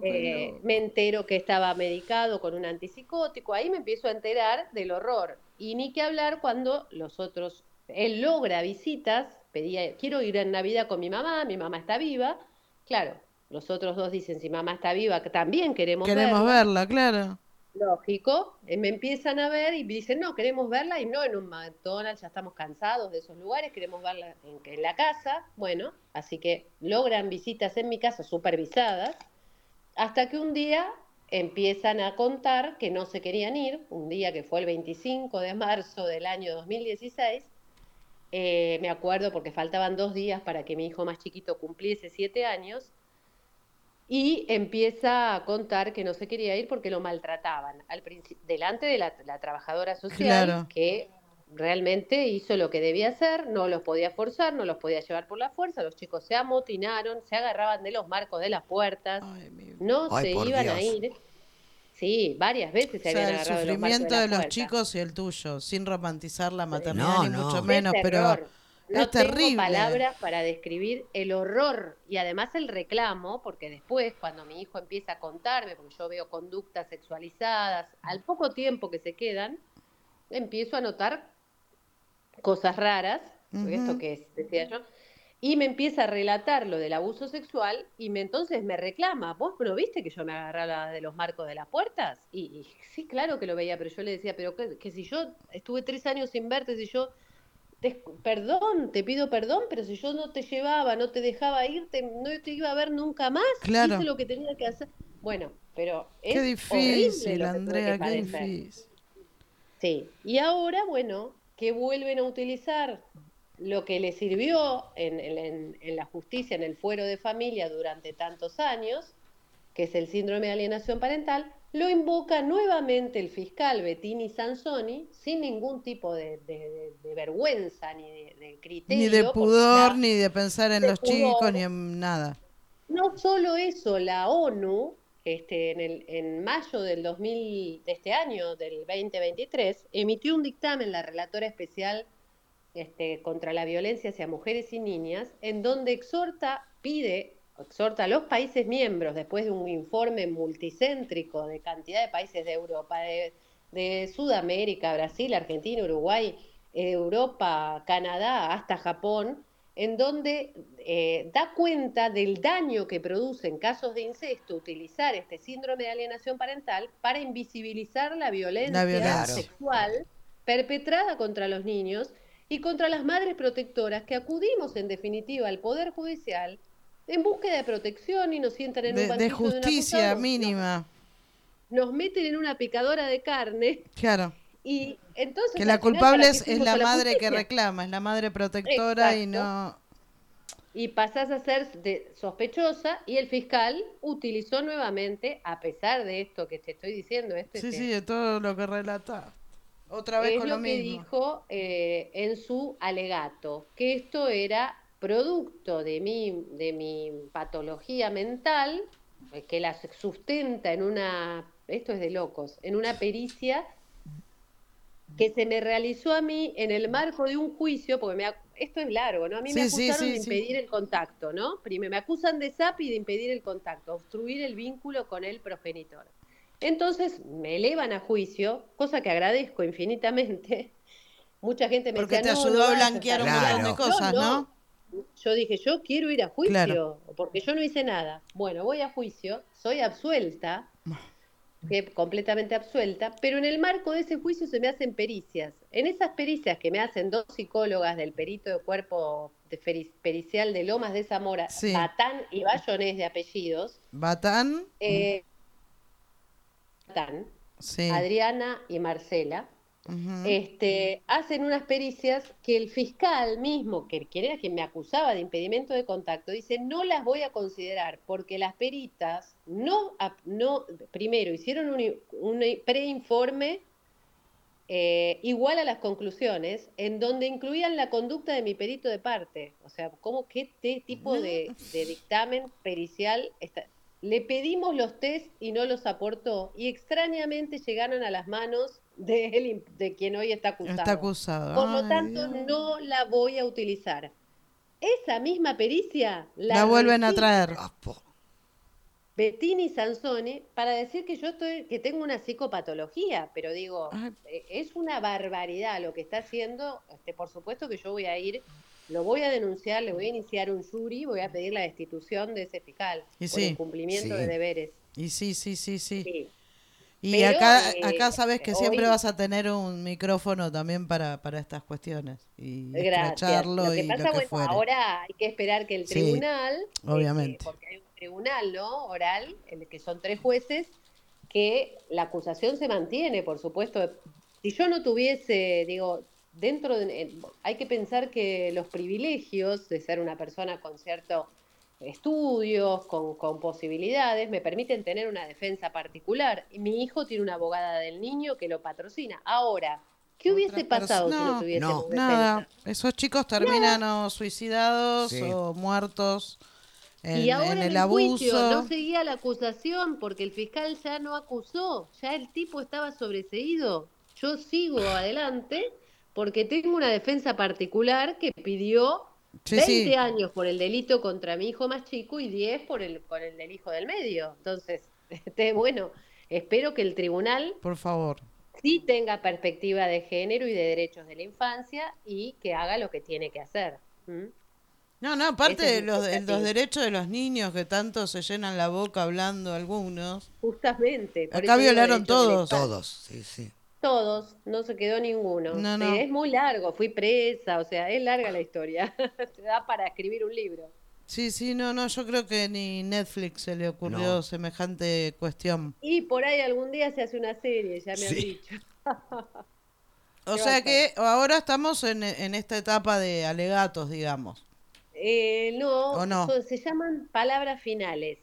Eh, me entero que estaba medicado con un antipsicótico, ahí me empiezo a enterar del horror. Y ni que hablar cuando los otros, él logra visitas, pedía, quiero ir en Navidad con mi mamá, mi mamá está viva. Claro, los otros dos dicen, si mamá está viva, que también queremos, Queremos verla. verla, claro. Lógico, eh, me empiezan a ver y dicen, no, queremos verla y no en un McDonald's, ya estamos cansados de esos lugares, queremos verla en, en la casa. Bueno, así que logran visitas en mi casa supervisadas, hasta que un día empiezan a contar que no se querían ir, un día que fue el 25 de marzo del año 2016. eh, me acuerdo porque faltaban dos días para que mi hijo más chiquito cumpliese siete años y empieza a contar que no se quería ir porque lo maltrataban al delante de la, la trabajadora social Claro. que realmente hizo lo que debía hacer, no los podía forzar, no los podía llevar por la fuerza, los chicos se amotinaron, se agarraban de los marcos de las puertas, Ay, mi- no Ay, se iban a ir. Sí, varias veces O se sea, habían el agarrado de los marcos sufrimiento de los chicos y el tuyo, sin romantizar la maternidad No, ni no. mucho menos, pero. No es tengo terrible. palabras para describir el horror y además el reclamo, porque después cuando mi hijo empieza a contarme, porque yo veo conductas sexualizadas, al poco tiempo que se quedan, empiezo a notar cosas raras, esto que es, decía yo, y me empieza a relatar lo del abuso sexual y me entonces me reclama, ¿vos no viste que yo me agarraba de los marcos de las puertas? Y, y sí, claro que lo veía, pero yo le decía, pero que, que si yo estuve tres años sin verte, si yo, te- perdón, te pido perdón, pero si yo no te llevaba, no te dejaba irte, no te iba a ver nunca más, Claro. hice lo que tenía que hacer. Bueno, pero es Qué difícil, lo que tuve Andrea, qué difícil. Sí, y ahora, bueno, que vuelven a utilizar lo que les sirvió en, en- en- en la justicia, en el fuero de familia durante tantos años, que es el síndrome de alienación parental, lo invoca nuevamente el fiscal Bettini Sansoni sin ningún tipo de, de- de- de vergüenza ni de, de criterio. Ni de pudor, ni de pensar en los chicos, ni en nada. no solo eso, la ONU, este, en, el, en mayo del 2000, de este año, del 2023, emitió un dictamen, la relatora especial este, contra la violencia hacia mujeres y niñas, en donde exhorta, pide, exhorta a los países miembros, después de un informe multicéntrico de cantidad de países de Europa, de, de Sudamérica, Brasil, Argentina, Uruguay, eh, Europa, Canadá, hasta Japón, en donde eh, da cuenta del daño que produce en casos de incesto utilizar este síndrome de alienación parental para invisibilizar la violencia, violencia. sexual perpetrada contra los niños y contra las madres protectoras que acudimos en definitiva al Poder Judicial en búsqueda de protección y nos sientan en un De, de banquillo un justicia acusado, mínima. Nos, nos meten en una picadora de carne Claro. Y entonces. Que la culpable ¿para es, la madre que reclama, es la madre protectora y no... y pasás a ser de- sospechosa y el fiscal utilizó nuevamente, a pesar de esto que te estoy diciendo, este Sí, sí, de todo lo que relata. Otra vez es con lo, lo, que mismo. dijo eh, en su alegato, que esto era producto de mi, de mi patología mental, eh, que la sustenta en una, esto es de locos, en una pericia que se me realizó a mí en el marco de un juicio, porque me, esto es largo, ¿no? A mí me Sí, acusaron sí, de impedir el contacto, ¿no? Primero, me acusan de SAP y de impedir el contacto, obstruir el vínculo con el progenitor. Entonces me elevan a juicio, cosa que agradezco infinitamente. Mucha gente me Porque decía, te "No, ayudó no a blanquear un montón de sola". cosas, ¿no? Yo dije, yo quiero ir a juicio, Claro. porque yo no hice nada. Bueno, voy a juicio, soy absuelta, que- completamente absuelta, pero en el marco de ese juicio se me hacen pericias. En esas pericias que me hacen dos psicólogas del perito de cuerpo de pericial de Lomas de Zamora, Sí. Batán y Bayonés de apellidos, Batán, eh, Batán, sí. Adriana y Marcela, este, hacen unas pericias que el fiscal mismo, que era quien me acusaba de impedimento de contacto, dice, no las voy a considerar porque las peritas no, primero, hicieron un, preinforme eh, igual a las conclusiones, en donde incluían la conducta de mi perito de parte. O sea, ¿cómo qué tipo de, de dictamen pericial está? Le pedimos los test y no los aportó, y extrañamente llegaron a las manos de, él, de quien hoy está acusado. Está acusado. Por lo tanto, Dios. no la voy a utilizar. Esa misma pericia la, La vuelven a traer. Bettini Sansone para decir que yo estoy, que tengo una psicopatología, pero digo, Ay. eh, es una barbaridad lo que está haciendo. Este, por supuesto que yo voy a ir, lo voy a denunciar, le voy a iniciar un jury, voy a pedir la destitución de ese fiscal Y por sí. incumplimiento Sí. de deberes. Y sí, sí, sí, sí. Sí. Y Pero, acá, eh, acá sabes que siempre vas a tener un micrófono también para, para estas cuestiones. Y Gracias. escracharlo Lo que y pasa, lo que bueno, fuere. ahora hay que esperar que el tribunal, obviamente. este, porque hay un tribunal, ¿no? Oral, en el que son tres jueces, que la acusación se mantiene, por supuesto. Si yo no tuviese, digo, dentro de, hay que pensar que los privilegios de ser una persona con ciertos estudios, con, con posibilidades, me permiten tener una defensa particular. Y mi hijo tiene una abogada del niño que lo patrocina. Ahora, ¿qué hubiese pasado si no tuviésemos no? Nada, esos chicos terminan o suicidados Sí. o muertos en, y ahora en en el el juicio abuso. no seguía la acusación porque el fiscal ya no acusó, ya el tipo estaba sobreseído. Yo sigo adelante porque tengo una defensa particular que pidió Sí, 20 sí. años por el delito contra mi hijo más chico y 10 por el, por el del hijo del medio. Entonces, <laughs> este, bueno, espero que el tribunal Por favor. sí tenga perspectiva de género y de derechos de la infancia y que haga lo que tiene que hacer. ¿Mm? No, no, aparte de los, de los derechos de los niños que tanto se llenan la boca hablando algunos. Justamente. por Acá violaron todos. Todos, sí, sí. Todos, no se quedó ninguno. No, Sí, no. Es muy largo, fui presa, o sea, es larga la historia. <laughs> Se da para escribir un libro. Sí, sí, no, no, yo creo que ni Netflix se le ocurrió No. semejante cuestión. Y por ahí algún día se hace una serie, ya me han Sí. dicho. <laughs> O ¿Qué sea que ahora estamos en, en esta etapa de alegatos, digamos. Eh, no, ¿O no? son- se llaman palabras finales.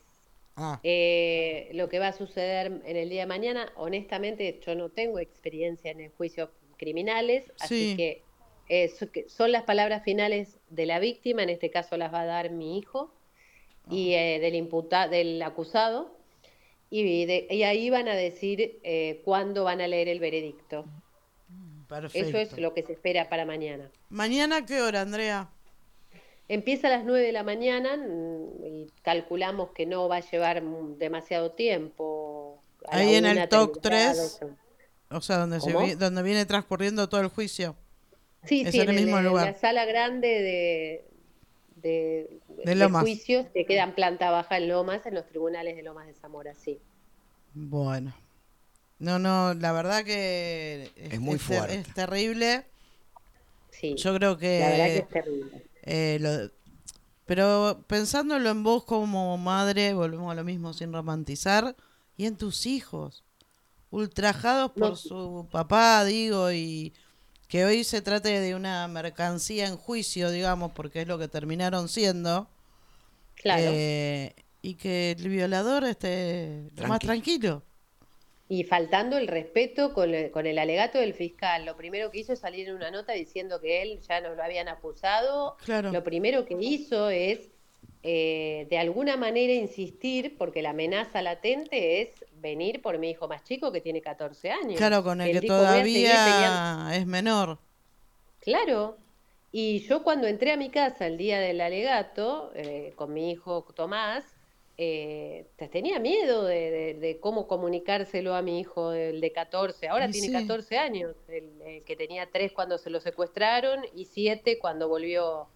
Ah, Eh, lo que va a suceder en el día de mañana, honestamente, yo no tengo experiencia en el juicio criminales, así que, eh, que son las palabras finales de la víctima, en este caso las va a dar mi hijo, y eh, del imputa del acusado, y, de- y ahí van a decir cuándo van a leer el veredicto. perfecto. Eso es lo que se espera para mañana. ¿Mañana qué hora, Andrea? Empieza a las 9 de la mañana mm, y calculamos que no va a llevar demasiado tiempo. A Ahí en el TOC terminará, 3. doce. O sea, donde, se vi- donde viene transcurriendo todo el juicio. Sí, Es sí, en el en, el- mismo en lugar. la sala grande de, de, De Lomas. juicios que queda en planta baja en Lomas, en los tribunales de Lomas de Zamora, sí. Bueno. No, no, la verdad que Es muy ter- fuerte. es terrible. sí. Yo creo que... la verdad que es terrible. Eh, lo- pero pensándolo en vos como madre, volvemos a lo mismo sin romantizar, y en tus hijos. ultrajados por No. su papá, digo, y que hoy se trate de una mercancía en juicio, digamos, porque es lo que terminaron siendo. Claro. eh, y que el violador esté más tranquilo. Y faltando el respeto con el, con el alegato del fiscal, lo primero que hizo es salir en una nota diciendo que él ya no lo habían acusado. Claro. Lo primero que hizo es, eh, de alguna manera, insistir, porque la amenaza latente es venir por mi hijo más chico que tiene 14 años. Claro, con el que todavía es menor. Claro. Y yo cuando entré a mi casa el día del alegato, eh, con mi hijo Tomás, eh, te- tenía miedo de, de- de cómo comunicárselo a mi hijo, el de 14. Ahora tiene sí. 14 años, el, el que tenía 3 cuando se lo secuestraron y 7 cuando volvió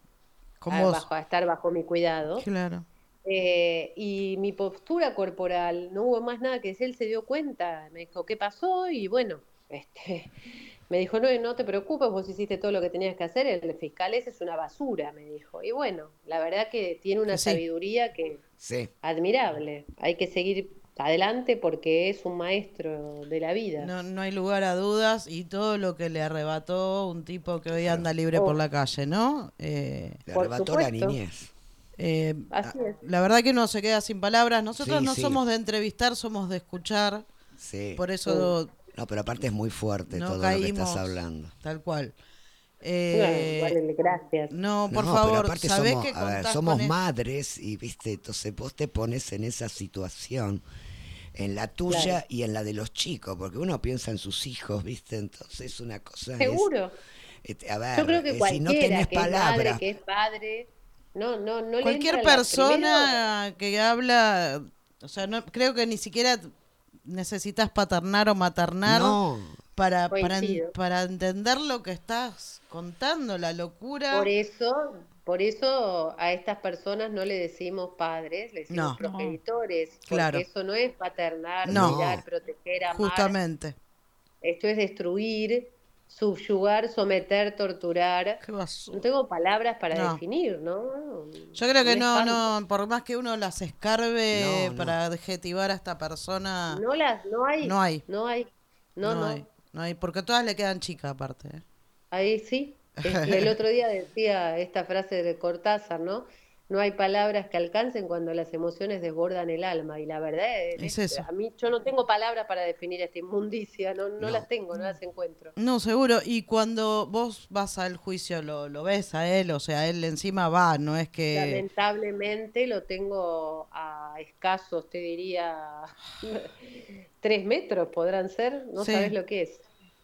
a, bajo- a estar bajo mi cuidado. Claro. Eh, y mi postura corporal, no hubo más nada que decir, él se dio cuenta, me dijo, ¿qué pasó? Y bueno, este, me dijo, no, no te preocupes, vos hiciste todo lo que tenías que hacer, el fiscal ese es una basura, me dijo. Y bueno, la verdad que tiene una sí. sabiduría que Sí. admirable, hay que seguir adelante porque es un maestro de la vida. No, no hay lugar a dudas y todo lo que le arrebató un tipo que hoy anda libre Oh. por la calle, ¿no? Eh, Le Por arrebató la supuesto. niñez. eh, Así es. la verdad que uno se queda sin palabras. Nosotros Sí, no sí. somos de entrevistar, somos de escuchar. Sí. Por eso No, pero aparte es muy fuerte no todo lo que estás hablando. tal cual. Eh, gracias. no, por No, pero favor, aparte ¿sabés somos, que a ver, somos con es- madres y viste, entonces vos te pones en esa situación, en la tuya Claro. y en la de los chicos, porque uno piensa en sus hijos, viste, entonces una cosa es, Seguro. este, a ver, Yo creo que si cualquiera no tenés que es madre, palabras, que es padre, no, no, no le Cualquier persona que habla, o sea, no creo que ni siquiera necesitas paternar o maternar no, para, para, en- para entender lo que estás contando, la locura. Por eso, por eso a estas personas no le decimos padres, le decimos No. progenitores, porque Claro. eso no es paternar, No. cuidar, proteger, amar. Justamente. Esto es destruir, subyugar, someter, torturar. Qué. No tengo palabras para No. definir, ¿no? Yo creo que no, espanto. no, por más que uno las escarbe No, no. para adjetivar a esta persona, No las, no hay. No hay. No hay. No, no. hay. No hay, porque todas le quedan chicas aparte. ¿eh? Ahí sí. <laughs> El otro día decía esta frase de Cortázar, ¿no? No hay palabras que alcancen cuando las emociones desbordan el alma. Y la verdad es, Es eso. a mí yo no tengo palabras para definir esta inmundicia, no, no, No. las tengo, no las encuentro. No, seguro. Y cuando vos vas al juicio, lo, lo ves a él, o sea, él encima va, no es que... Lamentablemente lo tengo a escasos, te diría, <laughs> tres metros podrán ser, no Sí. sabes lo que es.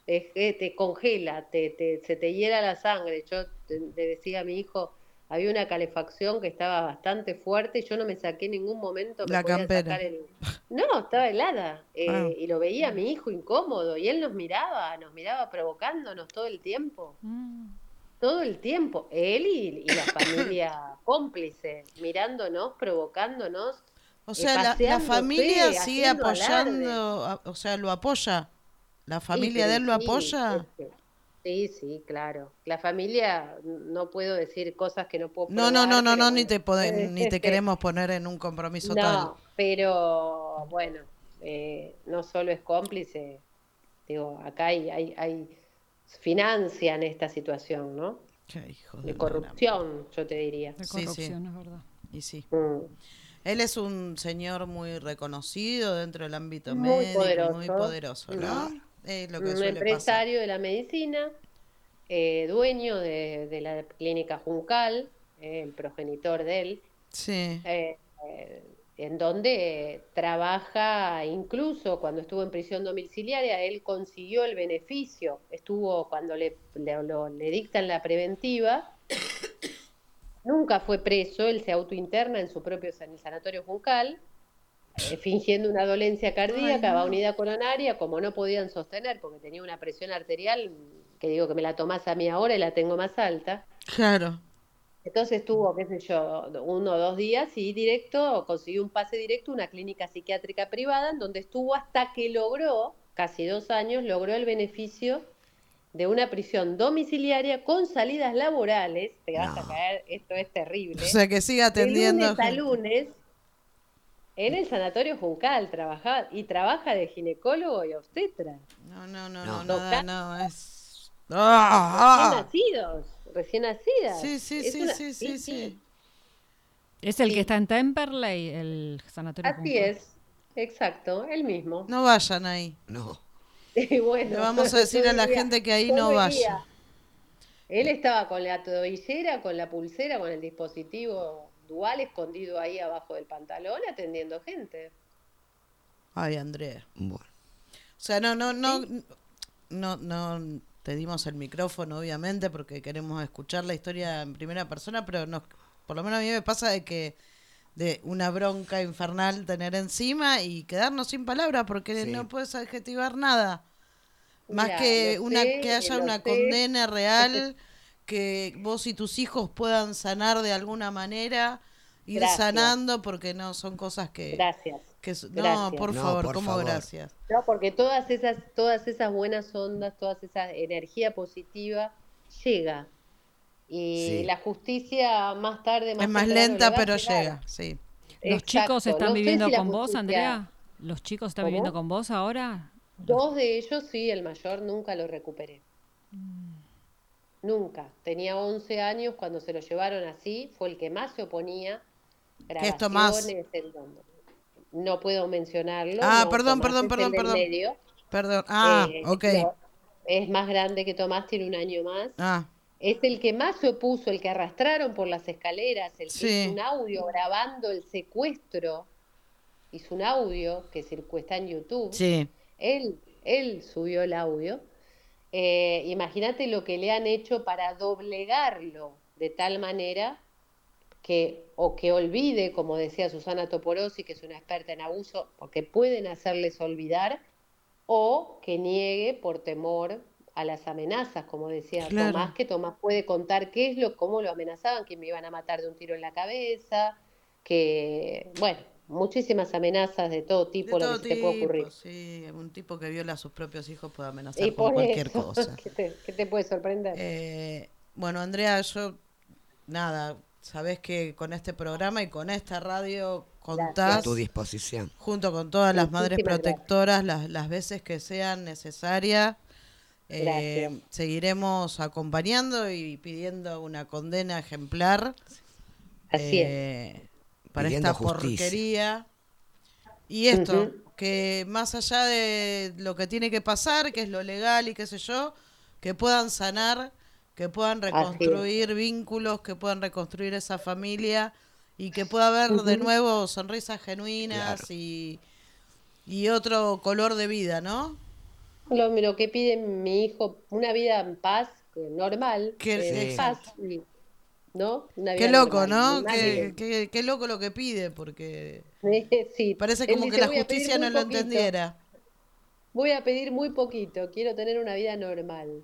Es que te congela, te, te- se te hiela la sangre. Yo te- le decía a mi hijo, había una calefacción que estaba bastante fuerte y yo no me saqué en ningún momento. me La podía campera. sacar el- No, estaba helada. eh, Ah. Y lo veía a mi hijo incómodo y él nos miraba, nos miraba provocándonos todo el tiempo. Mm. Todo el tiempo, él y, y la <coughs> familia cómplice, mirándonos, provocándonos. O eh, sea, la, la familia sigue apoyando, o sea, lo apoya. ¿La familia Sí, de él lo sí, apoya? este, Sí, sí, claro. La familia, no puedo decir cosas que no puedo No, no, no, probar, no, pero no, ni te, pode- <laughs> ni te queremos poner en un compromiso tal. No, pero bueno, eh, no solo es cómplice, digo, acá hay, hay, hay financian esta situación, ¿no? Qué hijo de De corrupción, yo te diría. De Sí, sí. corrupción, es verdad. Y sí. Mm. Él es un señor muy reconocido dentro del ámbito Muy médico, muy poderoso. poderoso, ¿no? Claro. Es lo que un pasar. empresario de la medicina, eh, dueño de, de la clínica Juncal, eh, el progenitor de él, Sí. eh, eh, en donde trabaja, incluso cuando estuvo en prisión domiciliaria, él consiguió el beneficio, estuvo cuando le, le, lo- le dictan la preventiva, <coughs> nunca fue preso, él se autointerna en su propio san- sanatorio Juncal, eh, fingiendo una dolencia cardíaca, va a unidad coronaria, como no podían sostener porque tenía una presión arterial, que digo que me la tomás a mí ahora y la tengo más alta. Claro. Entonces tuvo, qué sé yo, uno o dos días y directo, consiguió un pase directo a una clínica psiquiátrica privada en donde estuvo hasta que logró, casi dos años, logró el beneficio de una prisión domiciliaria con salidas laborales. Te vas a caer, esto es terrible. O sea, que siga de atendiendo. lunes a gente. lunes, En el sanatorio Juncal trabajaba y trabaja de ginecólogo y obstetra. No, no, no, No. no, nada, no, es... Recién ¡Ah! nacidos, recién nacidas. Sí, sí, Es sí, una- sí, sí, sí. Es el Sí. que está en Temperley, el sanatorio. Así Juncal. es, exacto, el mismo. No vayan ahí. No. <laughs> Y bueno, Le vamos a decir a la diría- gente que ahí no vaya. Él estaba con la tobillera, con la pulsera, con el dispositivo dual escondido ahí abajo del pantalón atendiendo gente. Ay, Andrea. Bueno. O sea, no, no, no, no, no te dimos el micrófono, obviamente, porque queremos escuchar la historia en primera persona, pero no, por lo menos a mí me pasa de que de una bronca infernal tener encima y quedarnos sin palabras porque Sí. no puedes adjetivar nada. Más Mira, que una sé, que haya una sé. condena real, <laughs> que vos y tus hijos puedan sanar de alguna manera, ir Gracias. sanando, porque no son cosas que... Gracias. que no, Gracias. por No, favor, por ¿cómo favor. gracias? No, porque todas esas, todas esas buenas ondas, toda esa energía positiva llega. Y Sí. la justicia más tarde, más Es más lenta, pero llegar. llega, sí. ¿Los Exacto. chicos están No viviendo si con vos, Andrea? ¿Los chicos están ¿Cómo? viviendo con vos ahora? Dos de ellos sí, el mayor nunca lo recuperé. Nunca. Tenía 11 años cuando se lo llevaron así, fue el que más se oponía. ¿Qué es Tomás? Grabaciones en donde- No puedo mencionarlo. Ah, no, perdón, Tomás perdón, perdón, el perdón. medio. Perdón. Ah, Eh, ok. Es más grande que Tomás, tiene un año más. Ah, Es el que más se opuso, el que arrastraron por las escaleras, el que Sí. hizo un audio grabando el secuestro. Hizo un audio que circu- está en YouTube. sí. Él, él subió el audio. Eh, Imagínate lo que le han hecho para doblegarlo de tal manera que, o que olvide, como decía Susana Toporosi, que es una experta en abuso, porque pueden hacerles olvidar, o que niegue por temor a las amenazas, como decía Claro. Tomás, que Tomás puede contar qué es lo, cómo lo amenazaban, que me iban a matar de un tiro en la cabeza, que, bueno, muchísimas amenazas de todo De tipo, lo todo que se te puede ocurrir. tipo, sí. Un tipo que viola a sus propios hijos puede amenazar Y con por cualquier eso, <laughs> cosa. ¿qué te, puede sorprender? Eh, bueno, Andrea, yo, nada, sabés que con este programa y con esta radio A contás tu disposición. junto con todas las madres Muchísimas protectoras las, las veces que sean necesarias. Eh, seguiremos acompañando y pidiendo una condena ejemplar Así es. Para esta justicia. porquería. Y esto, que más allá de lo que tiene que pasar, que es lo legal y qué sé yo, que puedan sanar, que puedan reconstruir vínculos, que puedan reconstruir esa familia y que pueda haber de nuevo sonrisas genuinas Claro. y, y otro color de vida, ¿no? Lo, lo que pide mi hijo, una vida en paz, normal, Que- eh, sí. paz, y- ¿no? Una Qué loco, normal, ¿no? Qué, qué- qué loco lo que pide, porque <laughs> Sí, parece como que la "Voy a pedir justicia no lo poquito, entendiera. Voy a pedir muy poquito, quiero tener una vida normal.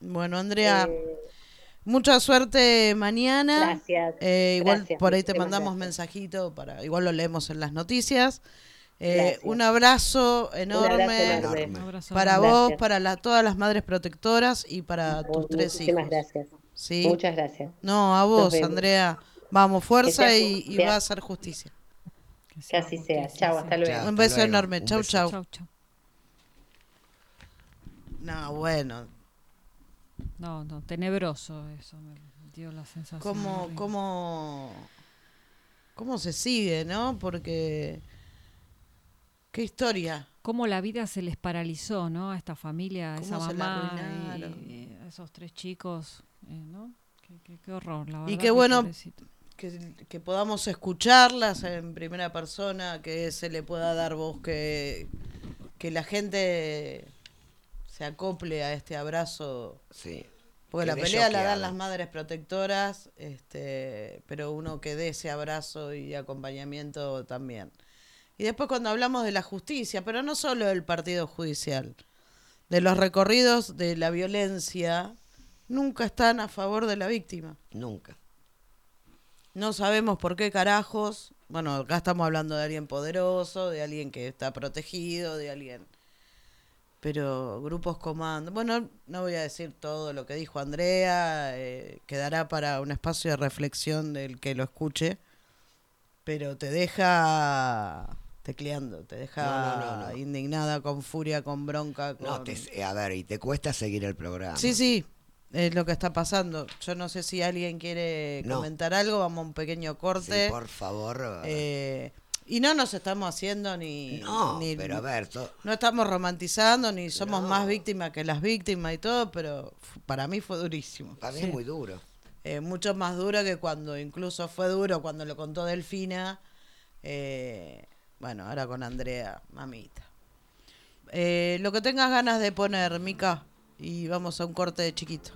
Bueno, Andrea, Eh, mucha suerte mañana. Gracias, Eh, igual gracias, por ahí te muchísimas mandamos gracias. mensajito para, igual lo leemos en las noticias. Eh, un abrazo un enorme abrazo para vos, Gracias. para la- todas las madres protectoras y para tus tres Muchísimas hijos. gracias. ¿Sí? Muchas gracias. No, a vos. Andrea. Vamos, fuerza sea y, va a ser justicia. Que Que así sea. Chao, sí. hasta luego. Chao. Un beso luego. enorme. Chau, beso. chau. Chau, chau. No, bueno. No, no, tenebroso eso, me dio la sensación. ¿Cómo, cómo, cómo se sigue, no? Porque... ¿Qué historia? Cómo la vida se les paralizó, ¿no? A esta familia, a esa mamá y a esos tres chicos, eh, ¿no? Qué, qué- qué horror, la Y verdad. qué que bueno que, que podamos escucharlas en primera persona, que se le pueda dar voz, que, que la gente se acople a este abrazo. Sí. Porque la pelea la dan las madres protectoras, este, pero uno que dé ese abrazo y acompañamiento también. Y después cuando hablamos de la justicia, pero no solo del partido judicial, de los recorridos de la violencia, nunca están a favor de la víctima. Nunca. No sabemos por qué carajos. Bueno, acá estamos hablando de alguien poderoso, de alguien que está protegido, de alguien. Pero grupos comando. Bueno, no voy a decir todo lo que dijo Andrea, eh, quedará para un espacio de reflexión del que lo escuche. pero te deja tecleando, te deja No, no, no, indignada, con furia, con bronca. Con... No, te- a ver, y te cuesta seguir el programa. Sí, sí, es lo que está pasando. Yo no sé si alguien quiere No. comentar algo, vamos a un pequeño Sí, corte. por favor. Eh, y no nos estamos haciendo ni... no, ni- pero a ver, to- No estamos romantizando, ni somos No. más víctimas que las víctimas y todo, pero para mí fue durísimo. para mí es muy duro. Eh, mucho más duro que cuando incluso fue duro cuando lo contó Delfina. Eh, bueno, ahora con Andrea, mamita. Eh, lo que tengas ganas de poner, Mica, y vamos a un corte de chiquito.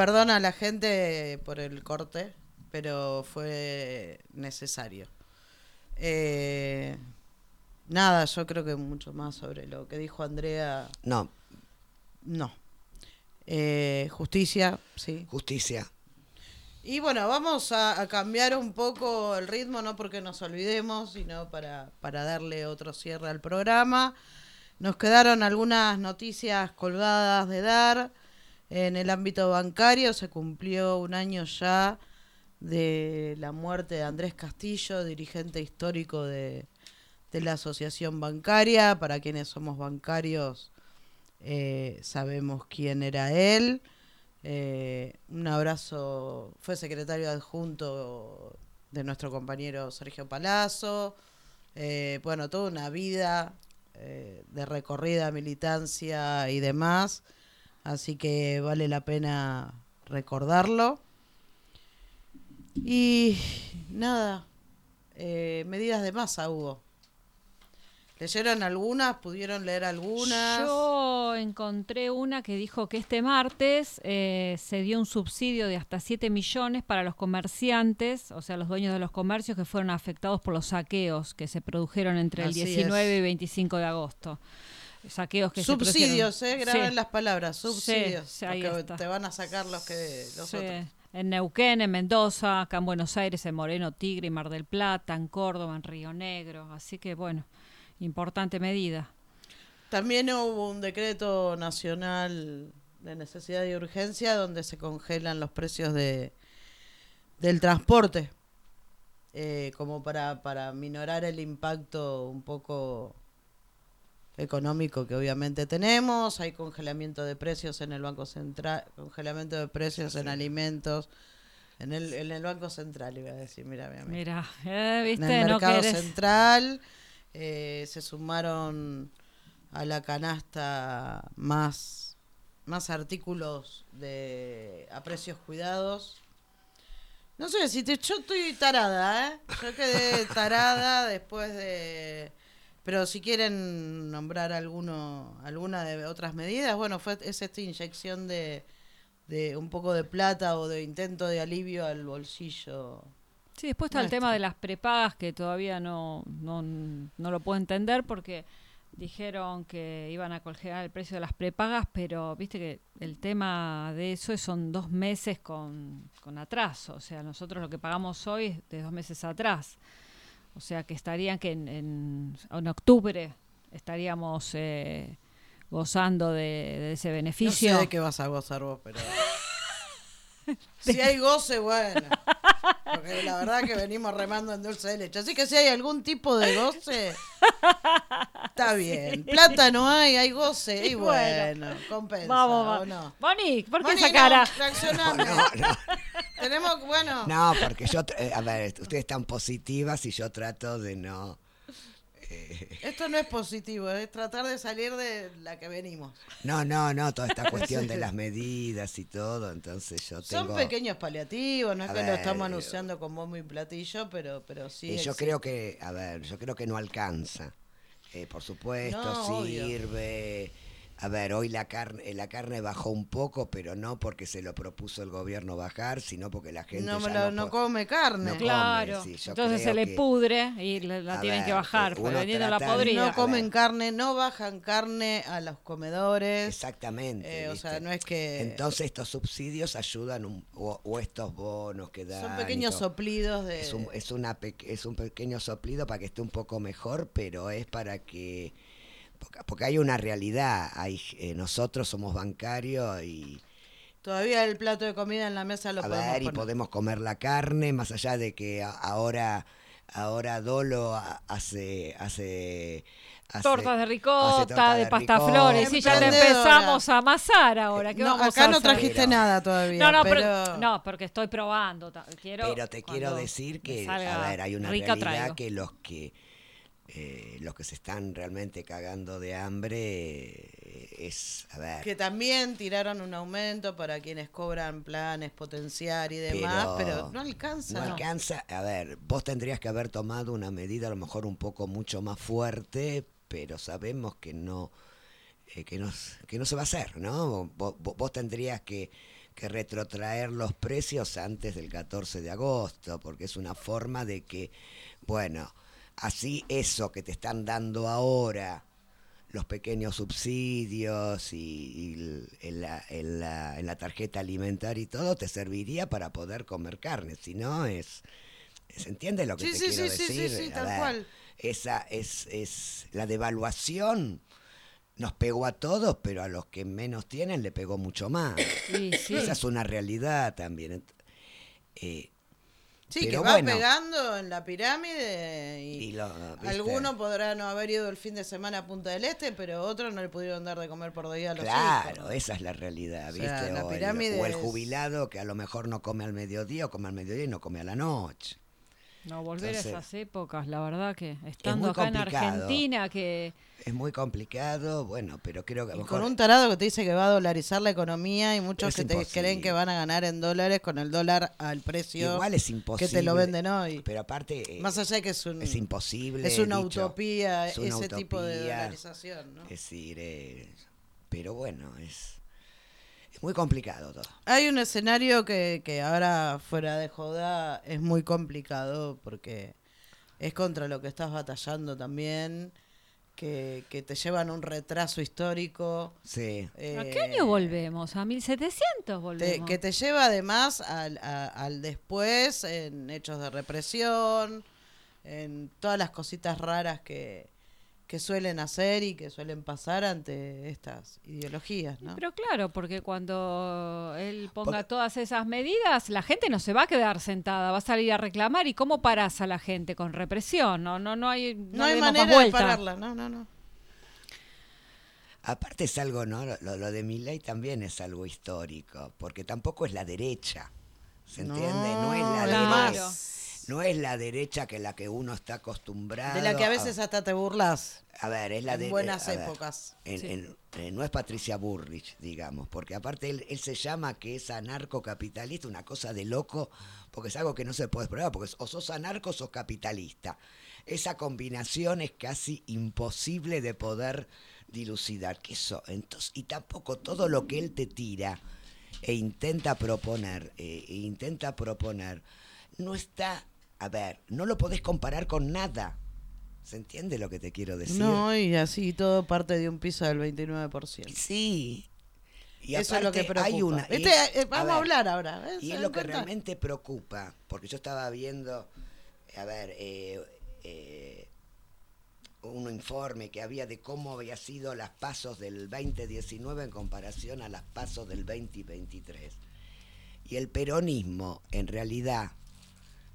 Perdona a la gente por el corte, pero fue necesario. Eh, nada, yo creo que mucho más sobre lo que dijo Andrea, No, no. Eh, justicia, sí. justicia. Y bueno, vamos a, a cambiar un poco el ritmo, no porque nos olvidemos, sino para, para darle otro cierre al programa. Nos quedaron algunas noticias colgadas de dar. En el ámbito bancario se cumplió un año ya de la muerte de Andrés Castillo, dirigente histórico de, de la Asociación Bancaria. Para quienes somos bancarios eh, sabemos quién era él. Eh, un abrazo, fue secretario adjunto de nuestro compañero Sergio Palazzo. Eh, bueno, toda una vida de recorrida, militancia y demás. Así que vale la pena recordarlo. Y nada, eh, medidas de masa hubo. ¿Leyeron algunas? ¿Pudieron leer algunas? Yo encontré una que dijo que este martes eh, se dio un subsidio de hasta 7 millones para los comerciantes, o sea, los dueños de los comercios que fueron afectados por los saqueos que se produjeron entre el Así 19 es. y 25 de agosto. Saqueos que subsidios, se ¿eh? Graben Sí. las palabras, subsidios. sí, porque te van a sacar los que los Sí, otros. En Neuquén, en Mendoza, acá en Buenos Aires, en Moreno, Tigre, y Mar del Plata, en Córdoba, en Río Negro. Así que bueno, importante medida. También hubo un decreto nacional de necesidad y urgencia donde se congelan los precios de del transporte, eh, como para, para minorar el impacto un poco económico que obviamente tenemos. Hay congelamiento de precios en el Banco Central, congelamiento de precios en alimentos. En el, en el Banco Central, iba a decir, mira, mi amigo. Mira, eh, En ¿viste? el No mercado querés- central eh, se sumaron a la canasta más, más artículos de a precios cuidados. No sé, si te, yo estoy tarada, ¿eh? Yo quedé tarada después de... Pero si quieren nombrar alguno, alguna de otras medidas, bueno, fue es esta inyección de, de un poco de plata o de intento de alivio al bolsillo Sí, después está el tema de las prepagas que todavía no, no, no lo puedo entender porque dijeron que iban a congelar el precio de las prepagas, pero viste que el tema de eso es- son dos meses con, con atraso. O sea, nosotros lo que pagamos hoy es de dos meses atrás. O sea, que estarían que en, en, en octubre estaríamos eh, gozando de, de ese No beneficio. sé de qué vas a gozar vos, pero. <laughs> si hay goce, bueno. Porque la verdad que venimos remando en dulce de leche. Así que si hay algún tipo de goce, está <laughs> bien. Plata no hay, hay goce. Y Y bueno, bueno. compensa. Vamos, ¿o vamos. no? Monique, ¿por qué esa no, cara? No, no, Tenemos, bueno. no, porque yo, eh, a ver, ustedes están positivas y yo trato de no. Esto no es positivo, es tratar de salir de la que venimos. No, no, no, toda esta cuestión de <laughs> las medidas y todo, entonces yo Son tengo... pequeños paliativos, no es A que lo ver, estamos digo- anunciando con bombo y platillo, pero, pero sí. Eh, yo creo que, a ver, yo creo que no alcanza. Eh, por supuesto, No, obvio. A ver, hoy la carne, la carne bajó un poco, pero no porque se lo propuso el gobierno bajar, sino porque la gente no, ya la- no, come carne. no Claro. come, sí, yo Entonces se le que- pudre y le- la A tienen que bajar, eh, vendiendo la podrida. No comen ver. carne, no bajan carne a los comedores. Exactamente. Eh, o sea, no es que- Entonces estos subsidios ayudan, un- o, o estos bonos que dan. Son pequeños todo. soplidos de. Es un, es, una pe- es un pequeño soplido para que esté un poco mejor, pero es para que... Porque, porque hay una realidad, hay, eh, nosotros somos bancarios y, Todavía el plato de comida en la mesa lo a podemos ver, y poner. podemos comer la carne, más allá de que a- ahora, ahora Dolo ha- hace... hace, hace- Tortas de ricota, torta de, pasta ricota, flores, y ya te Emprendedora. empezamos a amasar ahora. ¿qué No, vamos acá a no hacer? trajiste Pero- nada todavía. No, no, pero, pero- no, porque estoy probando. Quiero Pero te quiero decir que, a ver, hay una rica, realidad traigo. que los que eh, los que se están realmente cagando de hambre eh, es, a ver, Que también tiraron un aumento para quienes cobran planes, potenciar y demás, pero, no alcanza. no ¿no? alcanza. A ver, vos tendrías que haber tomado una medida a lo mejor un poco mucho más fuerte, pero sabemos que no eh, que no que no se va a hacer, ¿no? Vos, vos- vos tendrías que que retrotraer los precios antes del 14 de agosto, porque es una forma de que, bueno, así eso que te están dando ahora, los pequeños subsidios y, en, la, en la- en la tarjeta alimentaria y todo, te serviría para poder comer carne. Si no, es. ¿Se entiende lo que Sí, te sí, quiero sí, sí, sí, decir? sí, A tal ver, cual. Esa es, es la devaluación. Nos pegó a todos, pero a los que menos tienen le pegó mucho más. <coughs> Sí, sí. Esa es una realidad también. Eh, Sí, que va bueno. pegando en la pirámide y, y lo- alguno podrá no haber ido el fin de semana a Punta del Este, pero otros no le pudieron dar de comer por día a los Claro, hijos. esa es la realidad, O ¿viste? sea, la o, el, o jubilado que a lo mejor no come al mediodía o come al mediodía y no come a la noche. No, volver Entonces, a esas épocas, la verdad que estando acá en. Argentina, que Es muy complicado, bueno, pero creo que a Y lo con un tarado que te dice que va a dolarizar la economía y muchos Es que te creen que van a ganar en dólares con el dólar al precio igual es que imposible. te lo venden hoy. Pero aparte Más allá de que es un es imposible. es una dicho, utopía es una ese tipo de dolarización, ¿no? Es decir, eh, pero bueno, es, es muy complicado todo. Hay un escenario que, que ahora fuera de joda es muy complicado porque es contra lo que estás batallando también, que, que te llevan un retraso histórico. Sí. ¿A eh, qué año volvemos? ¿A 1700 te- volvemos? que te lleva además al, a- al después en hechos de represión, en todas las cositas raras que, que suelen hacer y que suelen pasar ante estas ideologías, ¿no? Pero claro, porque cuando él ponga Porque- todas esas medidas, la gente no se va a quedar sentada, va a salir a reclamar. ¿Y cómo parás a la gente? Con represión, no, no, no hay, no, no hay manera de pararla, no, no, no. Aparte es algo, ¿no? Lo, lo de Milei también es algo histórico, porque tampoco es la derecha. ¿Se entiende? No, es la claro. derecha. No es la derecha que la que uno está acostumbrado. De la que a veces hasta te burlas. A ver, es la en de. buenas ver, épocas. en- Sí. en- eh, no es Patricia Burrich, digamos, porque aparte él, él se llama que es anarcocapitalista, una cosa de loco, porque es algo que no se puede probar, porque o sos anarco o sos capitalista. Esa combinación es casi imposible de poder dilucidar. ¿Qué eso? Entonces, y tampoco todo lo que él te tira e intenta proponer, eh, e intenta proponer, no está, a ver, no lo podés comparar con nada. ¿Se entiende lo que te quiero decir? No, y así todo parte de un piso del 29%. Sí. Y Eso es lo que preocupa. hay una. Y- Eh, vamos a, hablar ahora. ¿ves? Y ¿Se es lo que realmente preocupa, porque yo estaba viendo, a ver, eh, eh, un informe que había de cómo había sido las pasos del 2019 en comparación a las pasos del 2023. Y el peronismo, en realidad,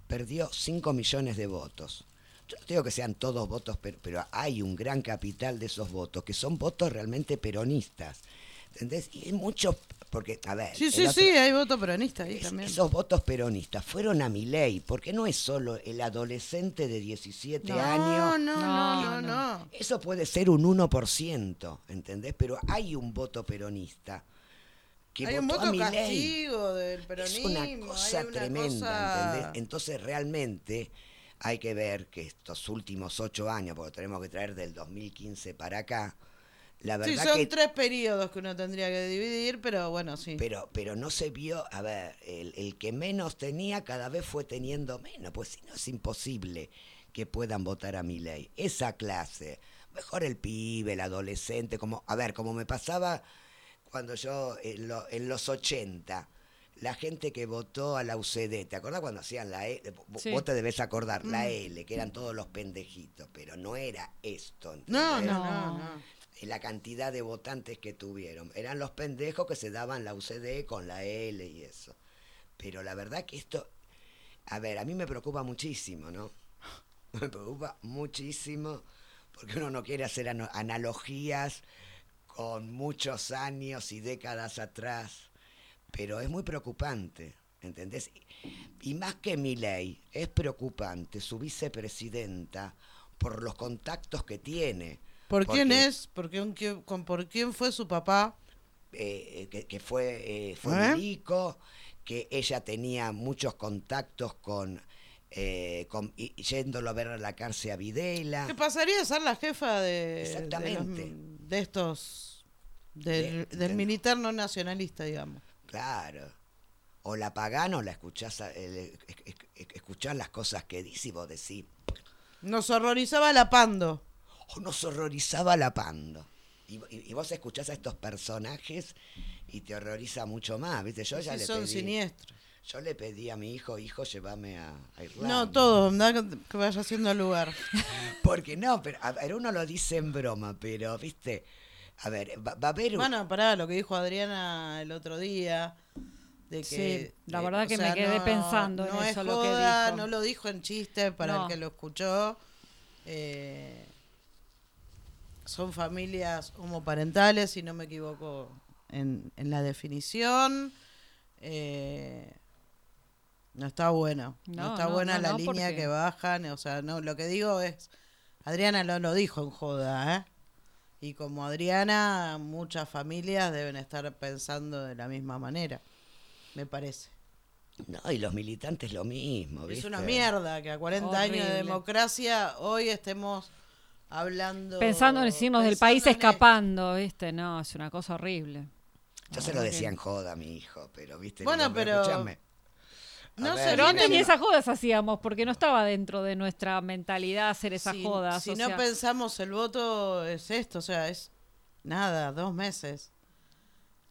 perdió 5 millones de votos. Yo no digo que sean todos votos, pero, pero hay un gran capital de esos votos, que son votos realmente peronistas. ¿Entendés? Y hay muchos, porque, a ver... Sí, sí, otro- sí, hay voto peronista ahí es- también. esos votos peronistas fueron a mi ley, porque no es solo el adolescente de 17 no, años. no, No, no, no, no. no. Eso puede ser un 1%, ¿entendés? Pero hay un voto peronista que Hay un votó a voto Milei. castigo del Es peronismo. una cosa una tremenda, cosa- ¿entendés? Entonces realmente hay que ver que estos últimos ocho años, porque tenemos que traer del 2015 para acá, la Sí, verdad son que tres periodos que uno tendría que dividir, pero bueno, sí. pero, pero no se vio, a ver, el, el que menos tenía cada vez fue teniendo menos, pues si no es imposible que puedan votar a mi ley. Esa clase, mejor el pibe, el adolescente, como, a ver, como me pasaba cuando yo en, lo- en los 80, la gente que votó a la UCD, ¿te acordás cuando hacían la E? Vos Sí. vos te debes acordar, la L, que eran todos los pendejitos, pero no era esto. no, ¿entendés? no, no, no. la cantidad de votantes que tuvieron. Eran los pendejos que se daban la UCD con la L y eso. Pero la verdad que esto, a ver, a mí me preocupa muchísimo, ¿no? <laughs> Me preocupa muchísimo porque uno no quiere hacer analogías con muchos años y décadas atrás, pero es muy preocupante, ¿entendés? Y más que mi ley, es preocupante su vicepresidenta por los contactos que tiene. ¿Por quién es? ¿Por quién, quién- con, ¿Por quién fue su papá? eh, que, que fue, eh, fue ¿Eh? milico, que ella tenía muchos contactos con, eh, con y- yéndolo a ver a la cárcel a Videla. ¿Qué pasaría de ser la jefa de, de, los- Exactamente. de estos, del, De- del de- militar no nacionalista, digamos? Claro. O la pagano la escuchás, a- eh, es- es- es- escuchás las cosas que dice y vos decís, Nos horrorizaba la Pando. o nos horrorizaba la pando. Y, y- y vos escuchás a estos personajes y te horroriza mucho más, ¿viste? Yo ya Sí, le son pedí, siniestros. Yo le pedí a mi hijo, hijo, llévame a, a Irlanda. No, todo, da que- vaya haciendo lugar. <laughs> Porque no, pero a ver, uno lo dice en broma, pero, ¿viste? A ver, va, va a haber... un- Bueno, pará, lo que dijo Adriana el otro día. De que, Sí, la eh, verdad que me sea, quedé no- pensando en no es eso, lo que dijo. No lo dijo en chiste para No. el que lo escuchó. Eh, son familias homoparentales, si no me equivoco en, en la definición. Eh, No está bueno. No, No, está no, buena no, la no, línea porque- que bajan. O sea, no, lo que digo es. Adriana lo, lo dijo en joda, ¿eh? Y como Adriana, muchas familias deben estar pensando de la misma manera. Me parece. No, y los militantes lo mismo, Es ¿viste? una mierda que a 40 años de democracia hoy estemos hablando. Pensando en irnos del país escapando, ¿viste? No, es una cosa horrible. Yo se lo decía en joda a mi hijo, pero, ¿viste? Bueno, pero- escúchame. No se Pero antes ni esas jodas hacíamos, porque no estaba dentro de nuestra mentalidad hacer esas si, jodas. Si o no sea, pensamos el voto es esto, o sea, es nada, dos meses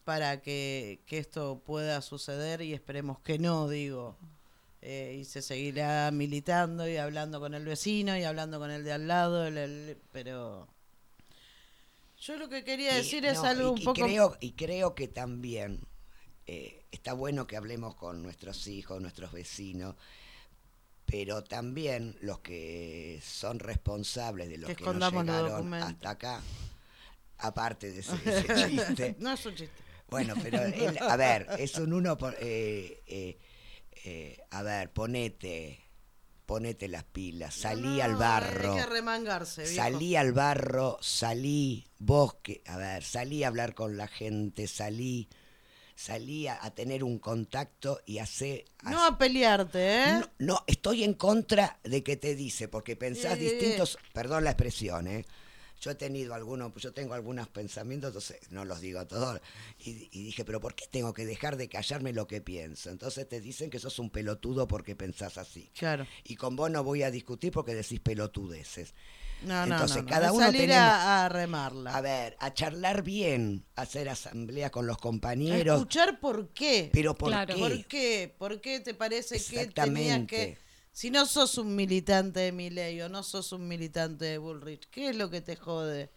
para que, que esto pueda suceder y esperemos que no, digo. Eh, y se seguirá militando y hablando con el vecino y hablando con el de al lado, el- el- pero yo lo que quería Y- decir es no, algo y- un y poco... Creo, y creo que también eh, está bueno que hablemos con nuestros hijos, nuestros vecinos, pero también los que son responsables de los Que que, no escondamos los llegaron hasta acá, aparte de ese, <laughs> ese chiste. no es un chiste. Bueno, pero él- a ver, es un uno por... eh, eh, eh, a ver, ponete, ponete las pilas, salí No, al barro. Hay que remangarse, viejo. Salí al barro, salí, vos que, a ver, salí a hablar con la gente, salí, salí a, a tener un contacto y hacer... No a pelearte, ¿eh? no, no, estoy en contra de que te dice, porque pensás Eh, eh, eh. distintos, perdón la expresión, ¿eh? Yo he tenido algunos, yo tengo algunos pensamientos, entonces no los digo todos, y, y dije, pero ¿por qué tengo que dejar de callarme lo que pienso? Entonces te dicen que sos un pelotudo porque pensás así. Claro. Y con vos no voy a discutir porque decís pelotudeces. No, no, Entonces, no, no. cada uno salir tenemos- a, a remarla. A ver, a charlar bien, a hacer asamblea con los A compañeros. escuchar por qué. Pero ¿por Claro. qué? ¿Por qué? ¿Por qué te parece que tenías que... Si no sos un militante de Milei o no sos un militante de Bullrich, ¿qué es lo que te jode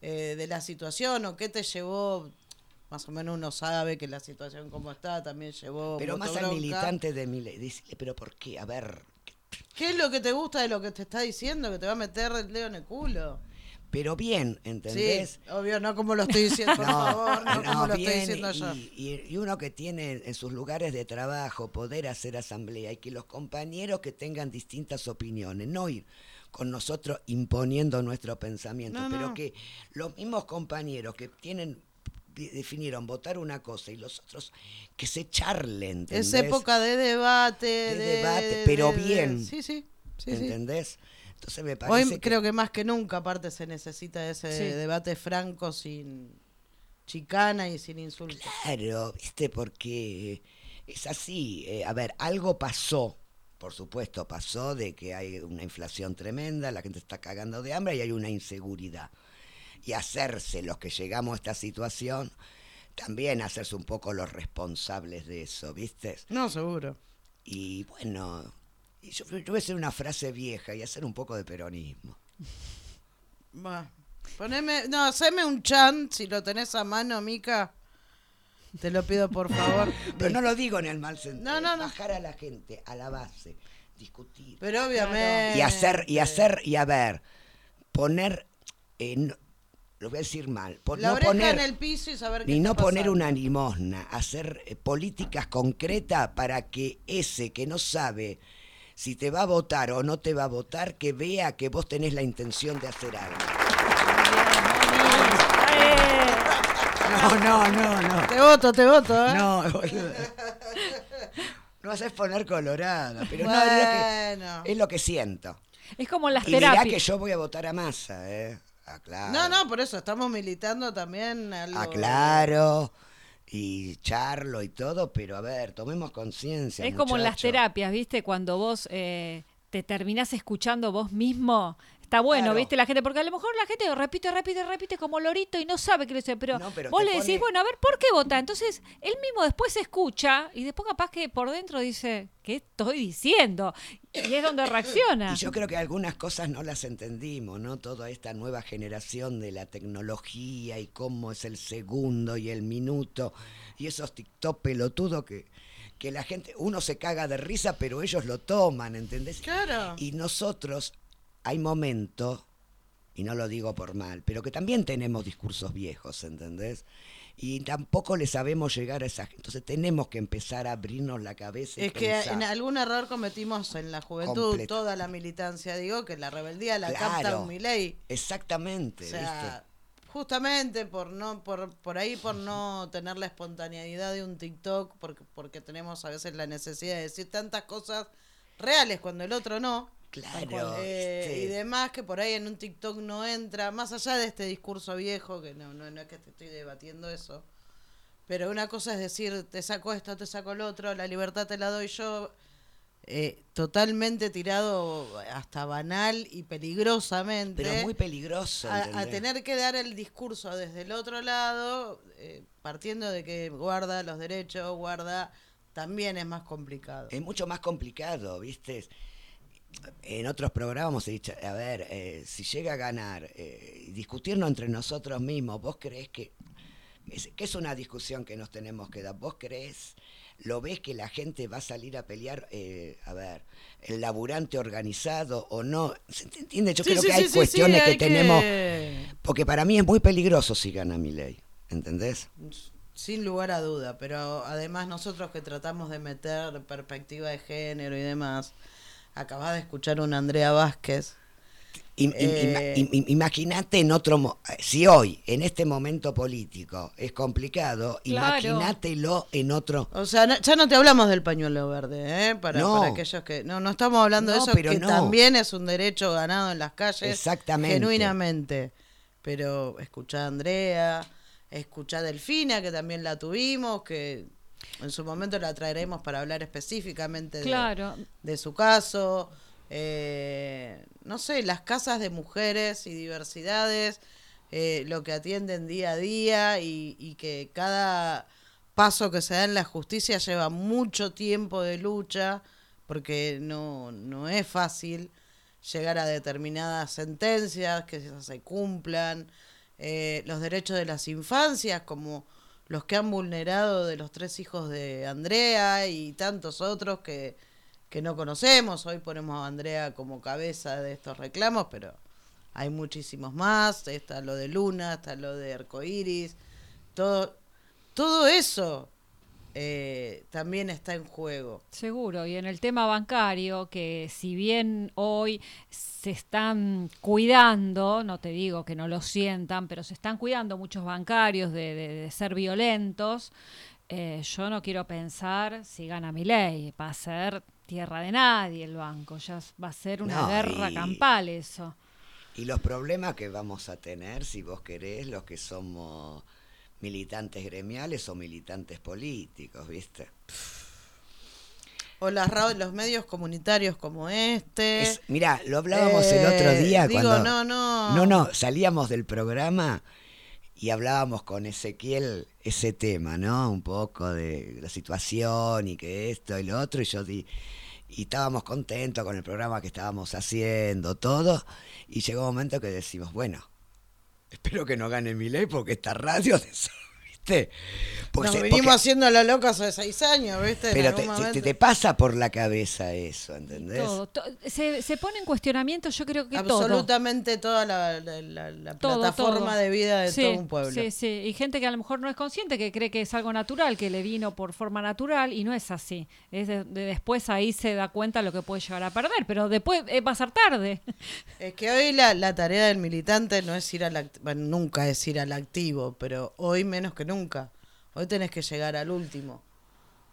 eh, de la situación o qué te llevó? Más o menos uno sabe que la situación como está también llevó Pero más al militante de mi decirle, pero ¿por qué? A ver, ¿Qué es lo que te gusta de lo que te está diciendo? Que te va a meter el dedo en el culo. pero bien, ¿entendés? Sí, obvio, no como lo estoy diciendo, por <laughs> favor, no, como lo estoy diciendo yo. y, y- y uno que tiene en sus lugares de trabajo poder hacer asamblea y que los compañeros que tengan distintas opiniones, no ir con nosotros imponiendo nuestro pensamiento, No, pero no. que los mismos compañeros que tienen definieron votar una cosa y los otros que se charlen, ¿entendés? Es época de debate, De de, debate, pero de- bien. Sí, sí. sí, sí. ¿entendés? Entonces me parece Hoy que creo que más que nunca, aparte, se necesita ese Sí. debate franco, sin chicana y sin insultos. Claro, ¿viste? Porque es así. eh, a ver, algo pasó, por supuesto, pasó de que hay una inflación tremenda, la gente está cagando de hambre y hay una inseguridad. Y hacerse los que llegamos a esta situación, también hacerse un poco los responsables de eso, ¿viste? No, seguro. Y bueno, yo, yo voy a hacer una frase vieja y hacer un poco de peronismo. Va. Poneme, no, haceme un chan, si lo tenés a mano, Mica. Te lo pido, por favor. <laughs> Pero no lo digo en el mal sentido. No, no, no. Bajar a la gente, a la base, discutir. Pero obviamente. y hacer y hacer y a ver poner eh, no- lo voy a decir mal po- La no oreja poner en el piso y saber qué ni está no poner una limosna hacer eh, políticas concretas para que ese que no sabe si te va a votar o no te va a votar que vea que vos tenés la intención de hacer algo. No no no no. Te voto, te voto, ¿eh? no no haces poner colorada pero no es lo que Bueno. es lo que siento. Es como las y mirá que terapias. yo voy a votar a masa eh Ah, claro. No, no, por eso estamos militando también algo. Ah. Y charlo y todo, pero a ver, tomemos conciencia. Es como en las terapias, ¿viste? Cuando vos eh, te terminás escuchando vos mismo. Está bueno, Claro. ¿viste? La gente, porque a lo mejor la gente repite, repite, repite como lorito y no sabe qué le dice. Pero, No, pero vos le decís, pone- bueno, a ver, ¿por qué vota? Entonces, él mismo después se escucha y después capaz que por dentro dice, ¿qué estoy diciendo? Y es donde reacciona. Y yo creo que algunas cosas no las entendimos, ¿no? Toda esta nueva generación de la tecnología y cómo es el segundo y el minuto y esos TikTok pelotudos que, que la gente, uno se caga de risa, pero ellos lo toman, ¿entendés? Claro. Y nosotros, hay momentos, y no lo digo por mal, pero que también tenemos discursos viejos, ¿entendés? y tampoco le sabemos llegar a esa gente. Entonces tenemos que empezar a abrirnos la cabeza. y Es que en algún error cometimos en la juventud, Completo. toda la militancia, digo, que la rebeldía la Claro. capta un Milei. Exactamente, O sea, justamente por no por, por ahí por no tener la espontaneidad de un TikTok, porque, porque tenemos a veces la necesidad de decir tantas cosas reales cuando el otro no. Claro, Eh, sí. Y demás que por ahí en un TikTok no entra, más allá de este discurso viejo, que no, no, no es que te estoy debatiendo eso. Pero una cosa es decir, te saco esto, te saco lo otro, la libertad te la doy yo. eh, totalmente tirado hasta banal y peligrosamente Pero muy peligroso. a, tener que dar el discurso desde el otro lado, eh, partiendo de que guarda los derechos, guarda, también es más complicado. Es mucho más complicado, ¿viste? En otros programas hemos dicho, a ver, eh, si llega a ganar, eh, discutirnos entre nosotros mismos, ¿vos creés que es, que es una discusión que nos tenemos que dar? ¿Vos creés, lo ves que la gente va a salir a pelear, eh, a ver, el laburante organizado o no? ¿Se entiende? Yo Sí, creo sí, que hay sí, cuestiones hay que tenemos, que- porque para mí es muy peligroso si gana mi ley, ¿entendés? Sin lugar a duda, pero además nosotros que tratamos de meter perspectiva de género y demás, acabas de escuchar un Andrea Vázquez. Eh, ima- im- Imagínate en otro, mo- si hoy, en este momento político, es complicado, Claro. imagínatelo en otro. O sea, no- ya no te hablamos del pañuelo verde, ¿eh? Para, No. para aquellos que... No, no estamos hablando de eso, pero que también es un derecho ganado en las calles. Exactamente. Genuinamente. Pero escuchá a Andrea, escuchá a Delfina, que también la tuvimos, que en su momento la traeremos para hablar específicamente de, Claro. de su caso. Eh, no sé, las casas de mujeres y diversidades, eh, lo que atienden día a día y, y que cada paso que se da en la justicia lleva mucho tiempo de lucha, porque no, no es fácil llegar a determinadas sentencias, que se cumplan, eh, los derechos de las infancias, como los que han vulnerado de los tres hijos de Andrea y tantos otros que, que no conocemos. Hoy ponemos a Andrea como cabeza de estos reclamos, pero hay muchísimos más. Está lo de Luna, está lo de Arcoiris. Todo, todo eso eh, también está en juego. Seguro, y en el tema bancario, que si bien hoy se están cuidando, no te digo que no lo sientan, pero se están cuidando muchos bancarios de, de- de ser violentos, eh, yo no quiero pensar si gana mi ley, va a ser tierra de nadie el banco, ya va a ser una No, guerra y- campal eso. Y los problemas que vamos a tener, si vos querés, los que somos militantes gremiales o militantes políticos, ¿viste? O las, los medios comunitarios como este. Es- mirá, lo hablábamos el otro Eh, día digo, cuando... no, no. No, no, salíamos del programa y hablábamos con Ezequiel ese tema, ¿no? Un poco de la situación y que esto y lo otro, y yo di, y estábamos contentos con el programa que estábamos haciendo, todo, y llegó un momento que decimos, bueno, espero que no gane mi ley porque esta radio ¿viste? Porque Nos se- vinimos porque- haciendo la loca hace seis años, ¿viste? Pero te, te- momento. te pasa por la cabeza eso, ¿entendés? Todo, to- se, se pone en cuestionamiento, yo creo que todo. Absolutamente toda la, la- la- la Todo, plataforma todo. de vida de Sí, todo un pueblo. Sí, sí, y gente que a lo mejor no es consciente, que cree que es algo natural, que le vino por forma natural y no es así. Es de, de después ahí se da cuenta lo que puede llegar a perder, pero después eh, va a ser tarde. <laughs> Es que hoy la, la tarea del militante no es ir al bueno, nunca es ir al activo, pero hoy menos que nunca. Hoy tenés que llegar al último,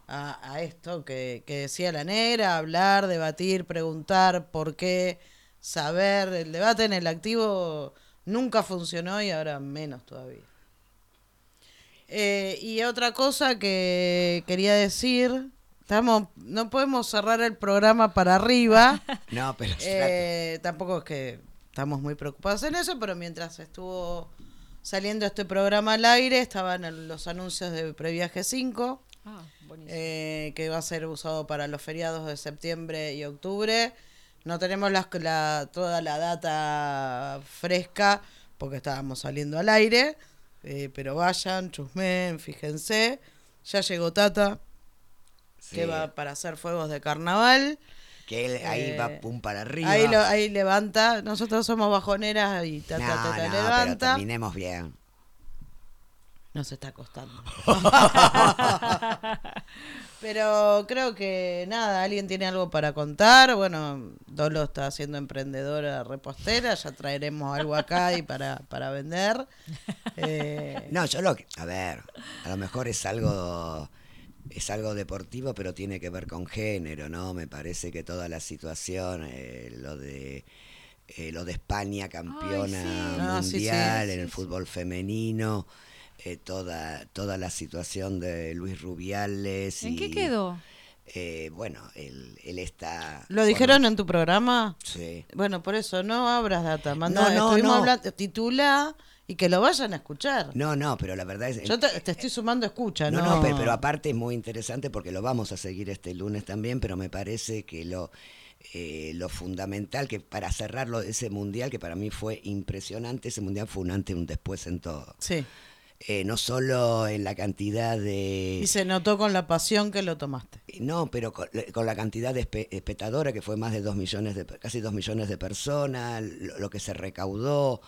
a, a esto que, que decía la negra, hablar, debatir, preguntar, por qué, saber. El debate en el activo nunca funcionó y ahora menos todavía. Eh, y otra cosa que quería decir, estamos, no podemos cerrar el programa para arriba. <laughs> No, pero Eh, tampoco es que estamos muy preocupados en eso, pero mientras estuvo saliendo este programa al aire, estaban los anuncios de Previaje 5, Ah, eh, que va a ser usado para los feriados de septiembre y octubre. No tenemos la, toda la data fresca porque estábamos saliendo al aire, eh, pero vayan, chusmen, fíjense. Ya llegó Tata, que va para hacer fuegos de carnaval. Que él ahí Eh, va pum para arriba. Ahí, lo- ahí levanta. Nosotros somos bajoneras y Tata no, pero levanta. terminemos bien. Nos está costando. <laughs> Pero creo que nada, alguien tiene algo para contar. Bueno, Dolo está siendo emprendedora repostera, ya traeremos algo acá y para, para vender. <laughs> Eh, No, yo lo que, a ver, a lo mejor es algo es algo deportivo, pero tiene que ver con género, ¿no? Me parece que toda la situación, eh, lo de eh, lo de España campeona sí. Ah, sí, sí, mundial en el sí. fútbol femenino, eh, toda toda la situación de Luis Rubiales ¿En y, qué quedó? eh, bueno, él, él está ¿Lo dijeron en tu programa? Sí. Bueno, por eso no abras data. Manda, No, no, estuvimos no. hablando, titula y que lo vayan a escuchar. No, no, pero la verdad es Yo te, te estoy sumando escucha, No, ¿no? no, pe- pero, aparte es muy interesante porque lo vamos a seguir este lunes también, pero me parece que lo, eh, lo fundamental que para cerrarlo ese mundial, que para mí fue impresionante, ese mundial fue un antes y un después en todo. Sí. Eh, no solo en la cantidad de... Y se notó con la pasión que lo tomaste. No, pero con, con la cantidad de espe- espectadores, que fue más de dos millones de, casi dos millones de personas, lo, lo que se recaudó,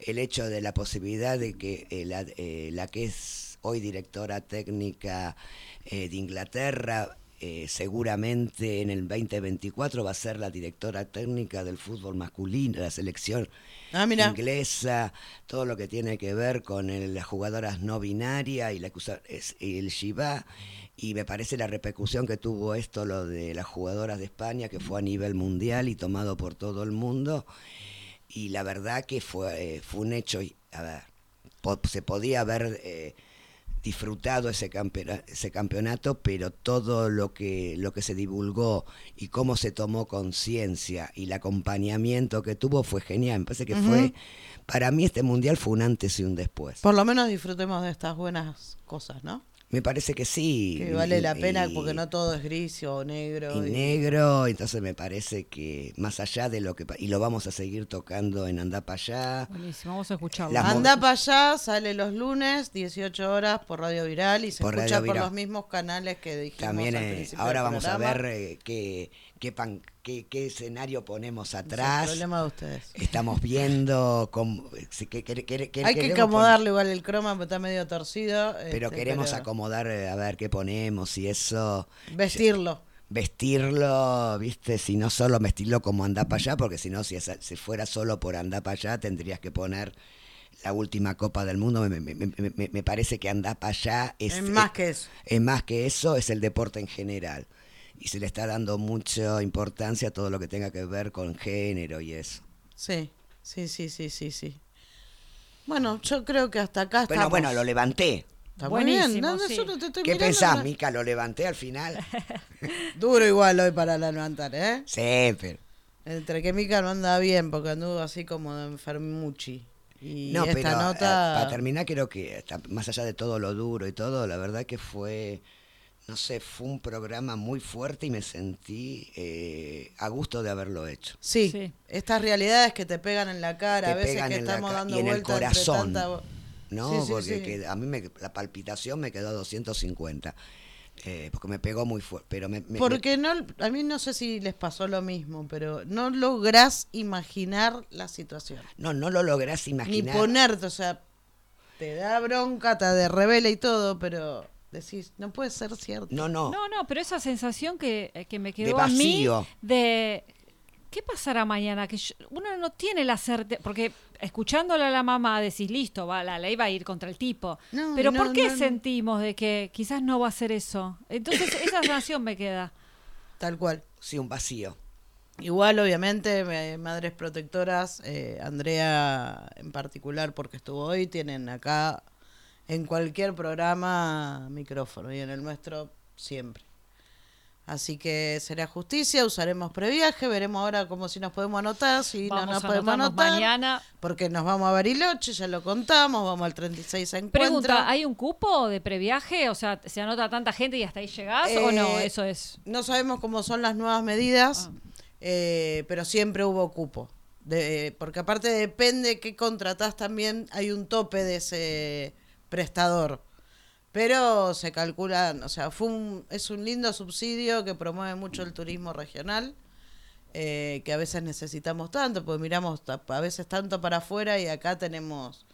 el hecho de la posibilidad de que eh, la, eh, la que es hoy directora técnica eh, de Inglaterra, eh, seguramente en el 2024 va a ser la directora técnica del fútbol masculino, la selección Ah, inglesa, todo lo que tiene que ver con el- las jugadoras no binarias y, la, y el Shiva. Y me parece la repercusión que tuvo esto, lo de las jugadoras de España, que fue a nivel mundial y tomado por todo el mundo. Y la verdad que fue, eh, fue un hecho, a ver, po- se podía haber eh, disfrutado ese, campeona- ese campeonato, pero todo lo que, lo que se divulgó y cómo se tomó conciencia y el acompañamiento que tuvo fue genial. Me parece que fue, para mí este mundial fue un antes y un después. Por lo menos disfrutemos de estas buenas cosas, ¿no? Me parece que sí. Que vale y- la pena y- porque no todo es gris o negro. y y- negro, entonces me parece que más allá de lo que y lo vamos a seguir tocando en Andá para allá. Buenísimo, vamos a escucharlo. Anda para allá, sale los lunes, 18 horas por Radio Viral y se Por escucha por los mismos canales que dijimos También al eh, principio ahora del vamos a ver eh, qué, qué, pan- qué, qué escenario ponemos Es el atrás. problema de ustedes. Estamos viendo cómo, Hay que acomodarle igual el croma porque está medio torcido. pero este, queremos pero acomodar eh, a ver qué ponemos y eso. Vestirlo. vestirlo, viste, si no solo vestirlo como anda para allá, porque si no, si, si fuera solo por andar para allá, tendrías que poner la última Copa del Mundo. Me, me- me- me- parece que andar para allá es, Es más que eso. es más que eso, es el deporte en general. Y se le está dando mucha importancia a todo lo que tenga que ver con género y eso. Sí, sí, sí, sí, sí, sí. Bueno, yo creo que hasta acá Bueno, estamos. bueno, lo levanté. Está muy bien. Buenísimo, No, no, sí. yo no te estoy ¿Qué mirando, pensás, no. Mica? ¿Lo levanté al final? <laughs> Duro igual hoy para levantar, ¿eh? sí, pero... Entre que Mica no anda bien porque anduvo así como de enfermuchi. Y No, esta pero eh, nota. para terminar creo que está- más allá de todo lo duro y todo, la verdad que fue, no sé, fue un programa muy fuerte y me sentí eh, a gusto de haberlo hecho. Sí, Sí. estas realidades que te pegan en la cara, Te a veces pegan que en la estamos dando y en el corazón, tanta- ¿no? Sí, sí, porque sí. que a mí me- la palpitación me quedó a 250, eh, porque me pegó muy fuerte, pero me, me- Porque no, a mí no sé si les pasó lo mismo, pero no lográs imaginar la situación. no, no lo lográs Ni imaginar. ponerte, o sea, te da bronca, te de revela y todo, pero decís, no puede ser cierto. No, no, No, no, pero esa sensación que, eh, que me quedó De a mí vacío. de ¿qué pasará mañana? Que yo- uno no tiene la certeza, porque escuchándole a la mamá decís, listo, va, la ley va a ir contra el tipo. No, pero no, ¿por qué no, sentimos de que quizás no va a ser eso? Entonces <laughs> esa sensación me queda. Tal cual. sí, un vacío. Igual, obviamente, Madres Protectoras, eh, Andrea en particular, porque estuvo hoy, tienen acá en cualquier programa micrófono y en el nuestro siempre. Así que será justicia, usaremos previaje, veremos ahora cómo si nos podemos anotar, si no nos podemos anotar. mañana. Porque nos vamos a Bariloche, ya lo contamos, vamos al 36 a encuentro. Pregunta, ¿hay un cupo de previaje? O sea, ¿se anota tanta gente y hasta ahí llegás o no? Eh, Eso es... No sabemos cómo son las nuevas medidas, Ah. eh, pero siempre hubo cupo. De- porque aparte depende qué contratás también, hay un tope de ese prestador. Pero se calculan, o sea, fue un, es un lindo subsidio que promueve mucho el turismo regional, eh, que a veces necesitamos tanto, porque miramos a veces tanto para afuera y acá tenemos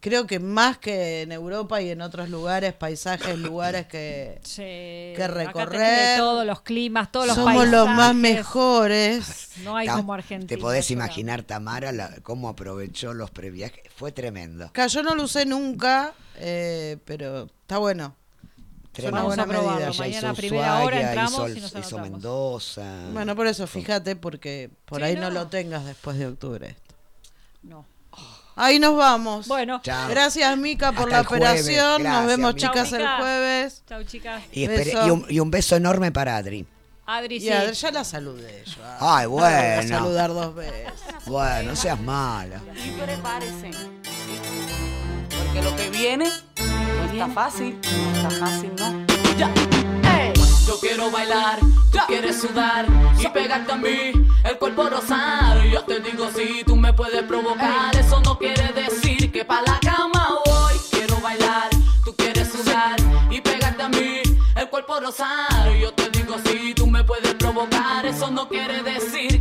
creo que más que en Europa y en otros lugares, paisajes, lugares que Sí, que recorrer. todos los climas, todos los somos los más paisajes. mejores. No hay Ta- como Argentina. Te podés imaginar, Tamara, la- cómo aprovechó los previajes. Fue tremendo. Acá yo no lo usé nunca, eh, pero está bueno. Tremendo. Vamos a probarlo. medida. Ya Mañana a primera hora entramos hizo, y nos hizo. Mendoza. Bueno, por eso fíjate, porque por Sí, ahí no. no. lo tengas después de octubre. esto. No. Ahí nos vamos. Bueno, Chao. Gracias, Mica, por Hasta la operación. Nos vemos, Mica. chicas, Chau, el jueves. chau chicas. y, un, y un beso enorme para Adri. Adri, Y sí. a- ya la saludé yo. Ay, No la voy a bueno. saludar dos veces. Bueno, no seas mala. Y prepárese. Porque lo que viene no está fácil. No está fácil, ¿no? Ya. Yo quiero bailar, tú quieres sudar y pegarte a mí, el cuerpo rosar. Yo te digo si tú me puedes provocar, eso no quiere decir que pa' la cama voy. Quiero bailar, tú quieres sudar y pegarte a mí, el cuerpo rosar. Yo te digo si tú me puedes provocar, eso no quiere decir